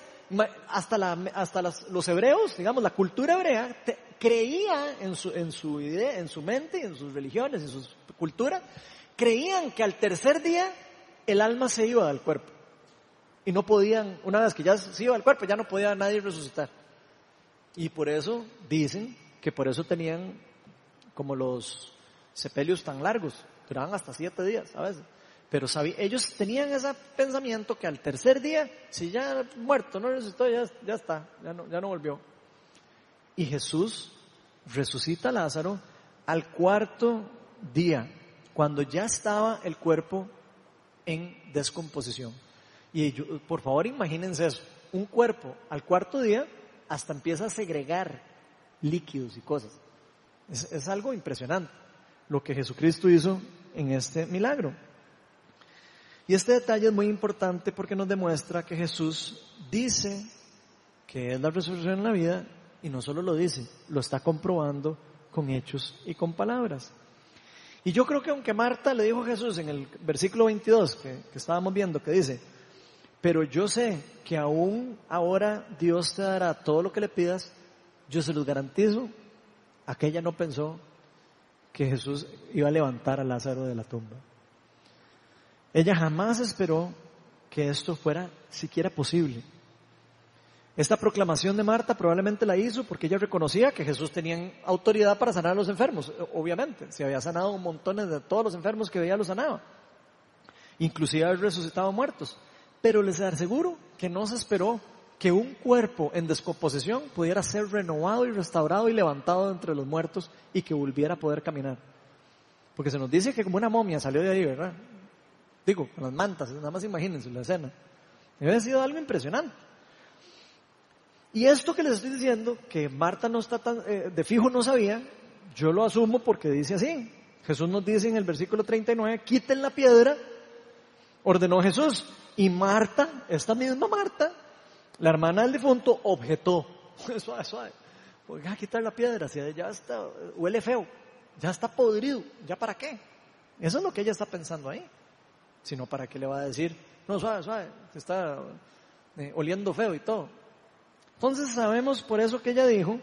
hasta, la, hasta los hebreos, digamos, la cultura hebrea creía en su, en su idea, en su mente, en sus religiones, en su cultura, creían que al tercer día el alma se iba del cuerpo. Y no podían, una vez que ya se iba del cuerpo, ya no podía nadie resucitar. Y por eso dicen que por eso tenían como los sepelios tan largos, duraban hasta siete días a veces. Pero ellos tenían ese pensamiento que al tercer día, si ya muerto, no resucitó, ya, ya está, ya no, ya no volvió. Y Jesús resucita a Lázaro al cuarto día, cuando ya estaba el cuerpo en descomposición. Y por favor imagínense eso, un cuerpo al cuarto día hasta empieza a segregar líquidos y cosas. es algo impresionante lo que Jesucristo hizo en este milagro. Y este detalle es muy importante porque nos demuestra que Jesús dice que es la resurrección en la vida y no solo lo dice, lo está comprobando con hechos y con palabras. Y yo creo que aunque Marta le dijo a Jesús en el versículo 22 que, que estábamos viendo, que dice, pero yo sé que aún ahora Dios te dará todo lo que le pidas, yo se los garantizo, aquella no pensó que Jesús iba a levantar a Lázaro de la tumba. Ella jamás esperó que esto fuera siquiera posible. Esta proclamación de Marta probablemente la hizo porque ella reconocía que Jesús tenía autoridad para sanar a los enfermos. Obviamente, se había sanado montón de todos los enfermos que veía los sanaba. Inclusive haber resucitado muertos. Pero les aseguro que no se esperó que un cuerpo en descomposición pudiera ser renovado y restaurado y levantado entre los muertos y que volviera a poder caminar. Porque se nos dice que como una momia salió de ahí, ¿verdad? Digo, con las mantas, nada más imagínense la escena. Debe sido algo impresionante. Y esto que les estoy diciendo, que Marta no está tan, eh, de fijo no sabía, yo lo asumo porque dice así. Jesús nos dice en el versículo 39, quiten la piedra, ordenó Jesús. Y Marta, esta misma Marta, la hermana del difunto, objetó. suave, suave. Oiga, quitar la piedra, si ya está, huele feo, ya está podrido, ¿ya para qué? Eso es lo que ella está pensando ahí sino para qué le va a decir, no, suave, suave, que está eh, oliendo feo y todo. Entonces sabemos por eso que ella dijo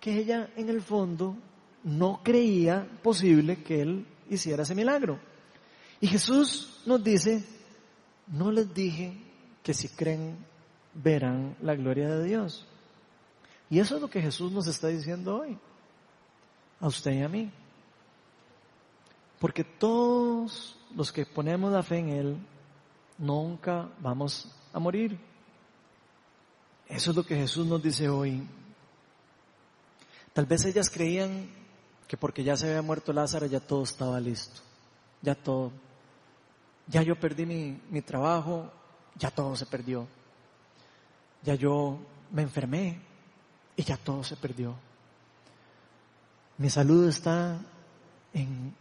que ella en el fondo no creía posible que él hiciera ese milagro. Y Jesús nos dice, no les dije que si creen verán la gloria de Dios. Y eso es lo que Jesús nos está diciendo hoy, a usted y a mí. Porque todos los que ponemos la fe en Él, nunca vamos a morir. Eso es lo que Jesús nos dice hoy. Tal vez ellas creían que porque ya se había muerto Lázaro ya todo estaba listo, ya todo, ya yo perdí mi, mi trabajo, ya todo se perdió, ya yo me enfermé y ya todo se perdió. Mi salud está en,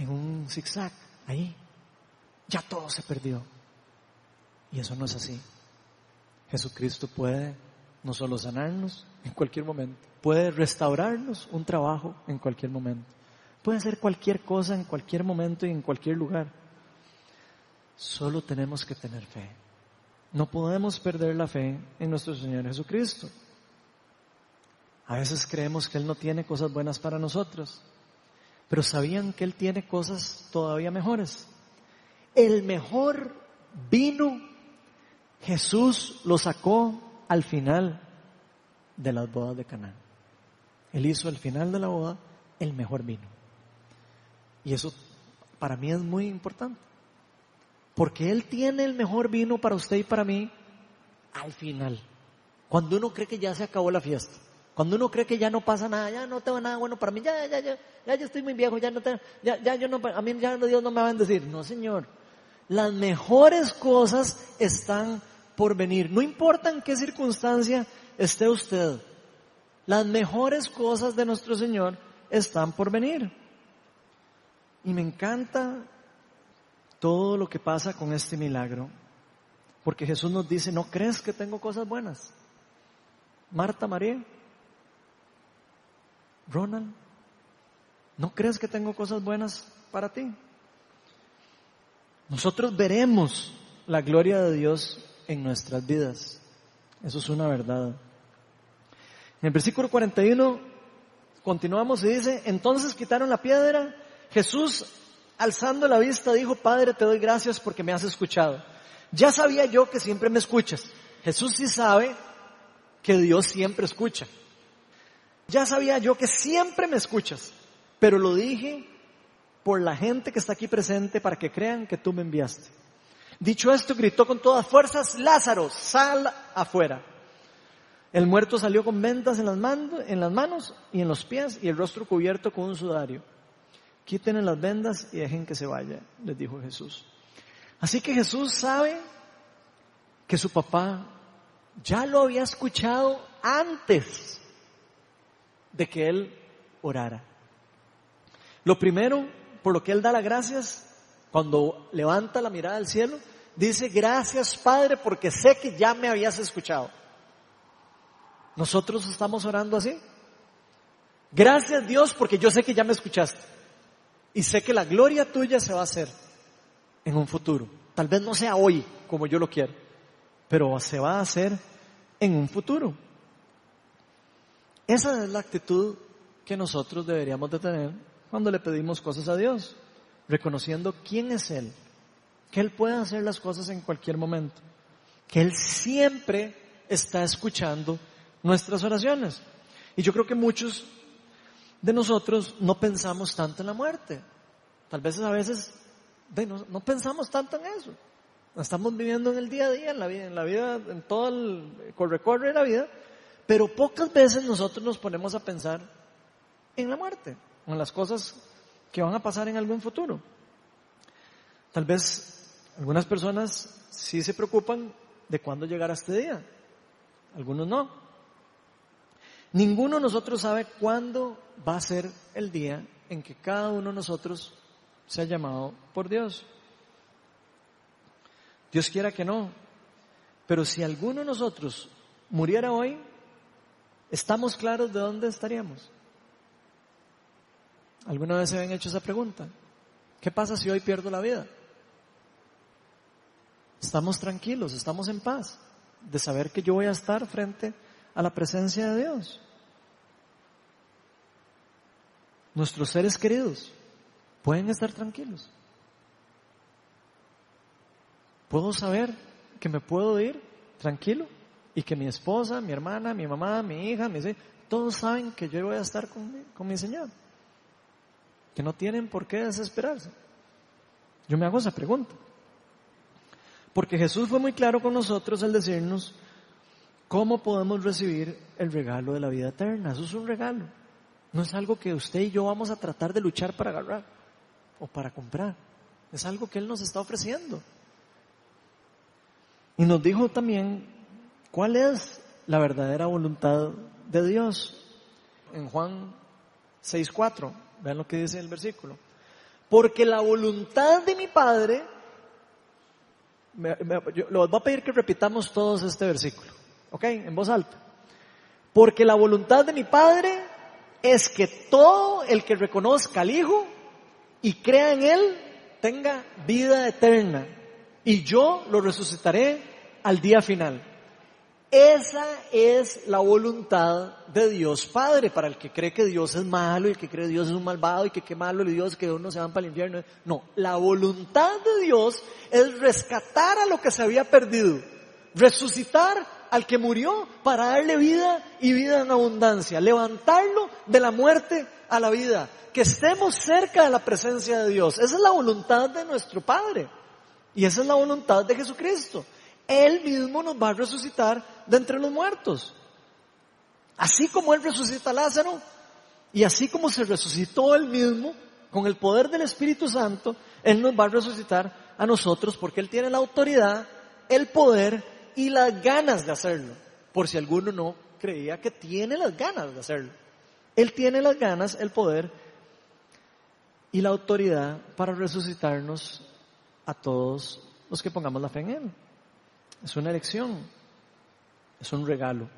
en un zigzag ahí. Ya todo se perdió. Y eso no es así. Jesucristo puede no solo sanarnos en cualquier momento, puede restaurarnos un trabajo en cualquier momento. Puede hacer cualquier cosa en cualquier momento y en cualquier lugar. Solo tenemos que tener fe. No podemos perder la fe en nuestro Señor Jesucristo. A veces creemos que Él no tiene cosas buenas para nosotros pero sabían que Él tiene cosas todavía mejores. El mejor vino, Jesús lo sacó al final de las bodas de Canaán. Él hizo al final de la boda el mejor vino. Y eso para mí es muy importante. Porque Él tiene el mejor vino para usted y para mí al final. Cuando uno cree que ya se acabó la fiesta. Cuando uno cree que ya no pasa nada, ya no tengo nada bueno para mí, ya, ya, ya, ya, ya estoy muy viejo, ya no tengo, ya, ya yo no, a mí ya Dios no me va a bendecir. No, Señor. Las mejores cosas están por venir. No importa en qué circunstancia esté usted. Las mejores cosas de nuestro Señor están por venir. Y me encanta todo lo que pasa con este milagro. Porque Jesús nos dice, ¿no crees que tengo cosas buenas? Marta, María, Ronald, ¿no crees que tengo cosas buenas para ti? Nosotros veremos la gloria de Dios en nuestras vidas. Eso es una verdad. En el versículo 41 continuamos y dice, entonces quitaron la piedra, Jesús alzando la vista dijo, Padre, te doy gracias porque me has escuchado. Ya sabía yo que siempre me escuchas. Jesús sí sabe que Dios siempre escucha. Ya sabía yo que siempre me escuchas, pero lo dije por la gente que está aquí presente para que crean que tú me enviaste. Dicho esto, gritó con todas fuerzas, Lázaro, sal afuera. El muerto salió con vendas en las, manos, en las manos y en los pies y el rostro cubierto con un sudario. Quítenle las vendas y dejen que se vaya, les dijo Jesús. Así que Jesús sabe que su papá ya lo había escuchado antes de que él orara. Lo primero por lo que él da las gracias, cuando levanta la mirada al cielo, dice, gracias Padre porque sé que ya me habías escuchado. Nosotros estamos orando así. Gracias Dios porque yo sé que ya me escuchaste. Y sé que la gloria tuya se va a hacer en un futuro. Tal vez no sea hoy como yo lo quiero, pero se va a hacer en un futuro. Esa es la actitud que nosotros deberíamos de tener cuando le pedimos cosas a Dios, reconociendo quién es Él, que Él puede hacer las cosas en cualquier momento, que Él siempre está escuchando nuestras oraciones. Y yo creo que muchos de nosotros no pensamos tanto en la muerte. Tal vez a veces no, pensamos tanto en eso. Estamos viviendo en el día a día, en la vida, en la vida, en todo el corre-corre de la vida, pero pocas veces nosotros nos ponemos a pensar en la muerte, en las cosas que van a pasar en algún futuro. Tal vez algunas personas sí se preocupan de cuándo llegará este día, algunos no. Ninguno de nosotros sabe cuándo va a ser el día en que cada uno de nosotros se ha llamado por Dios. Dios quiera que no. Pero si alguno de nosotros muriera hoy, ¿estamos claros de dónde estaríamos? ¿Alguna vez se habían hecho esa pregunta? ¿Qué pasa si hoy pierdo la vida? Estamos tranquilos, estamos en paz de saber que yo voy a estar frente a la presencia de Dios. Nuestros seres queridos pueden estar tranquilos. Puedo saber que me puedo ir tranquilo y que mi esposa, mi hermana, mi mamá, mi hija, mis todos saben que yo voy a estar con mi, con mi Señor. Que no tienen por qué desesperarse. Yo me hago esa pregunta. Porque Jesús fue muy claro con nosotros al decirnos cómo podemos recibir el regalo de la vida eterna. Eso es un regalo. No es algo que usted y yo vamos a tratar de luchar para agarrar o para comprar. Es algo que Él nos está ofreciendo. Y nos dijo también cuál es la verdadera voluntad de Dios. En Juan 6.4, vean lo que dice el versículo. Porque la voluntad de mi Padre, yo, les voy a pedir que repitamos todos este versículo, ¿ok? En voz alta. Porque la voluntad de mi Padre es que todo el que reconozca al Hijo y crea en Él tenga vida eterna. Y yo lo resucitaré al día final. Esa es la voluntad de Dios Padre para el que cree que Dios es malo y el que cree que Dios es un malvado y que qué malo es Dios, que uno se van para el infierno. No, la voluntad de Dios es rescatar a lo que se había perdido, resucitar al que murió para darle vida y vida en abundancia, levantarlo de la muerte a la vida, que estemos cerca de la presencia de Dios. Esa es la voluntad de nuestro Padre y esa es la voluntad de Jesucristo. Él mismo nos va a resucitar de entre los muertos. Así como Él resucita a Lázaro y así como se resucitó Él mismo con el poder del Espíritu Santo, Él nos va a resucitar a nosotros porque Él tiene la autoridad, el poder y las ganas de hacerlo. Por si alguno no creía que tiene las ganas de hacerlo. Él tiene las ganas, el poder y la autoridad para resucitarnos a todos los que pongamos la fe en Él. Es una elección, es un regalo.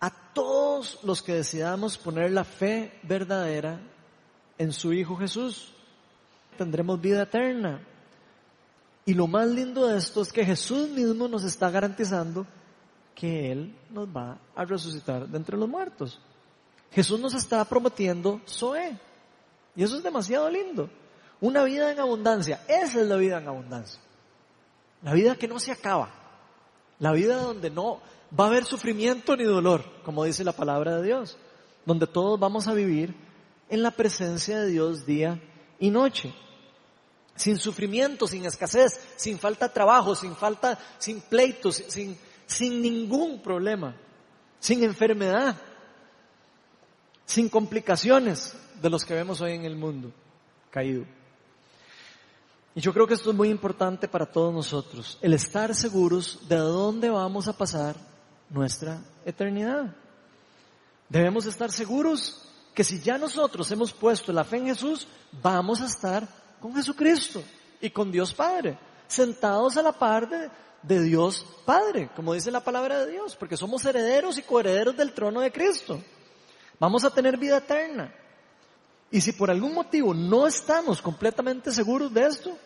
A todos los que decidamos poner la fe verdadera en su Hijo Jesús, tendremos vida eterna. Y lo más lindo de esto es que Jesús mismo nos está garantizando que Él nos va a resucitar de entre los muertos. Jesús nos está prometiendo Zoe. Y eso es demasiado lindo. Una vida en abundancia. Esa es la vida en abundancia. La vida que no se acaba. La vida donde no va a haber sufrimiento ni dolor, como dice la palabra de Dios. Donde todos vamos a vivir en la presencia de Dios día y noche. Sin sufrimiento, sin escasez, sin falta de trabajo, sin falta, sin pleitos, sin, sin ningún problema, sin enfermedad, sin complicaciones de los que vemos hoy en el mundo caído. Y yo creo que esto es muy importante para todos nosotros, el estar seguros de dónde vamos a pasar nuestra eternidad. Debemos estar seguros que si ya nosotros hemos puesto la fe en Jesús, vamos a estar con Jesucristo y con Dios Padre, sentados a la par de, de Dios Padre, como dice la palabra de Dios, porque somos herederos y coherederos del trono de Cristo. Vamos a tener vida eterna. Y si por algún motivo no estamos completamente seguros de esto,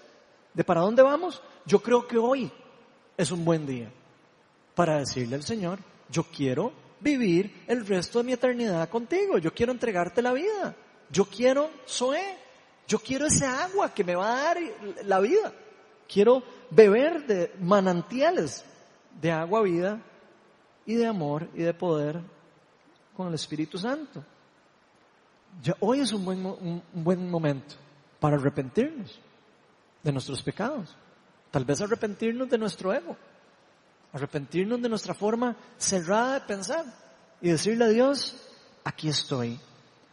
de para dónde vamos, yo creo que hoy es un buen día para decirle al Señor, yo quiero vivir el resto de mi eternidad contigo, yo quiero entregarte la vida, yo quiero Zoé, yo quiero ese agua que me va a dar la vida, quiero beber de manantiales de agua vida y de amor y de poder con el Espíritu Santo. Ya hoy es un buen, momento para arrepentirnos de nuestros pecados. Tal vez arrepentirnos de nuestro ego. Arrepentirnos de nuestra forma cerrada de pensar. Y decirle a Dios, aquí estoy.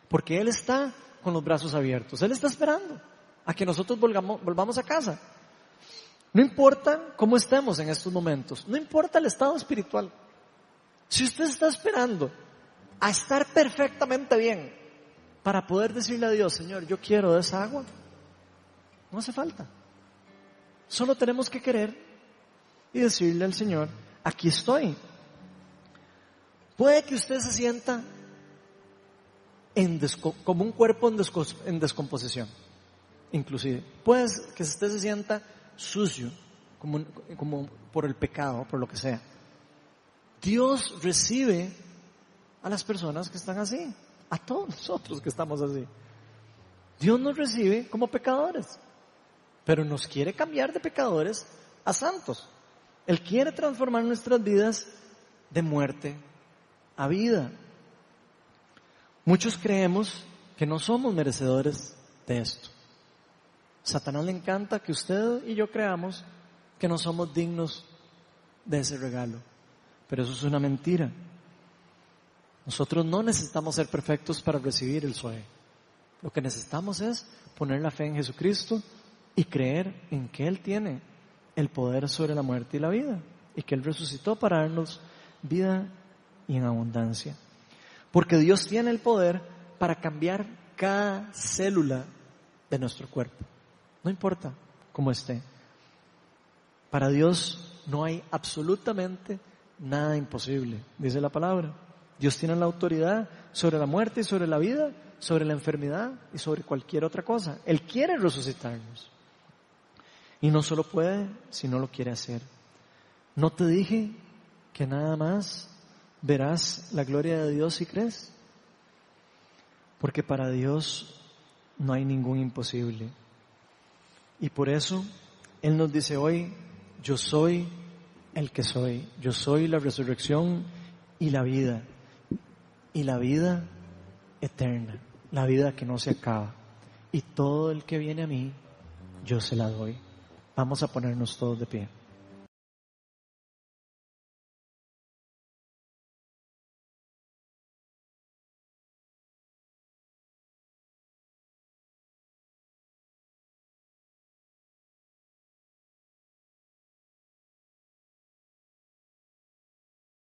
Porque Él está con los brazos abiertos. Él está esperando a que nosotros volvamos, volvamos a casa. No importa cómo estemos en estos momentos. No importa el estado espiritual. Si usted está esperando a estar perfectamente bien para poder decirle a Dios, Señor, yo quiero de esa agua, no hace falta. Solo tenemos que querer y decirle al Señor, aquí estoy. Puede que usted se sienta en como un cuerpo en, descomposición, inclusive. Puede que usted se sienta sucio, como, como por el pecado, por lo que sea. Dios recibe a las personas que están así, a todos nosotros que estamos así. Dios nos recibe como pecadores pero nos quiere cambiar de pecadores a santos. Él quiere transformar nuestras vidas de muerte a vida. Muchos creemos que no somos merecedores de esto. Satanás le encanta que usted y yo creamos que no somos dignos de ese regalo. Pero eso es una mentira. Nosotros no necesitamos ser perfectos para recibir el SOE. Lo que necesitamos es poner la fe en Jesucristo y creer en que Él tiene el poder sobre la muerte y la vida y que Él resucitó para darnos vida y en abundancia. Porque Dios tiene el poder para cambiar cada célula de nuestro cuerpo. No importa cómo esté. Para Dios no hay absolutamente nada imposible, dice la palabra. Dios tiene la autoridad sobre la muerte sobre la vida, sobre la enfermedad y sobre cualquier otra cosa. Él quiere resucitarnos. Y no solo puede, sino lo quiere hacer. ¿No te dije que nada más verás la gloria de Dios si crees? Porque para Dios no hay ningún imposible. Y por eso Él nos dice hoy, yo soy el que soy, yo soy la resurrección y la vida, y la vida eterna, la vida que no se acaba. Y todo el que viene a mí, yo se la doy. Vamos a ponernos todos de pie.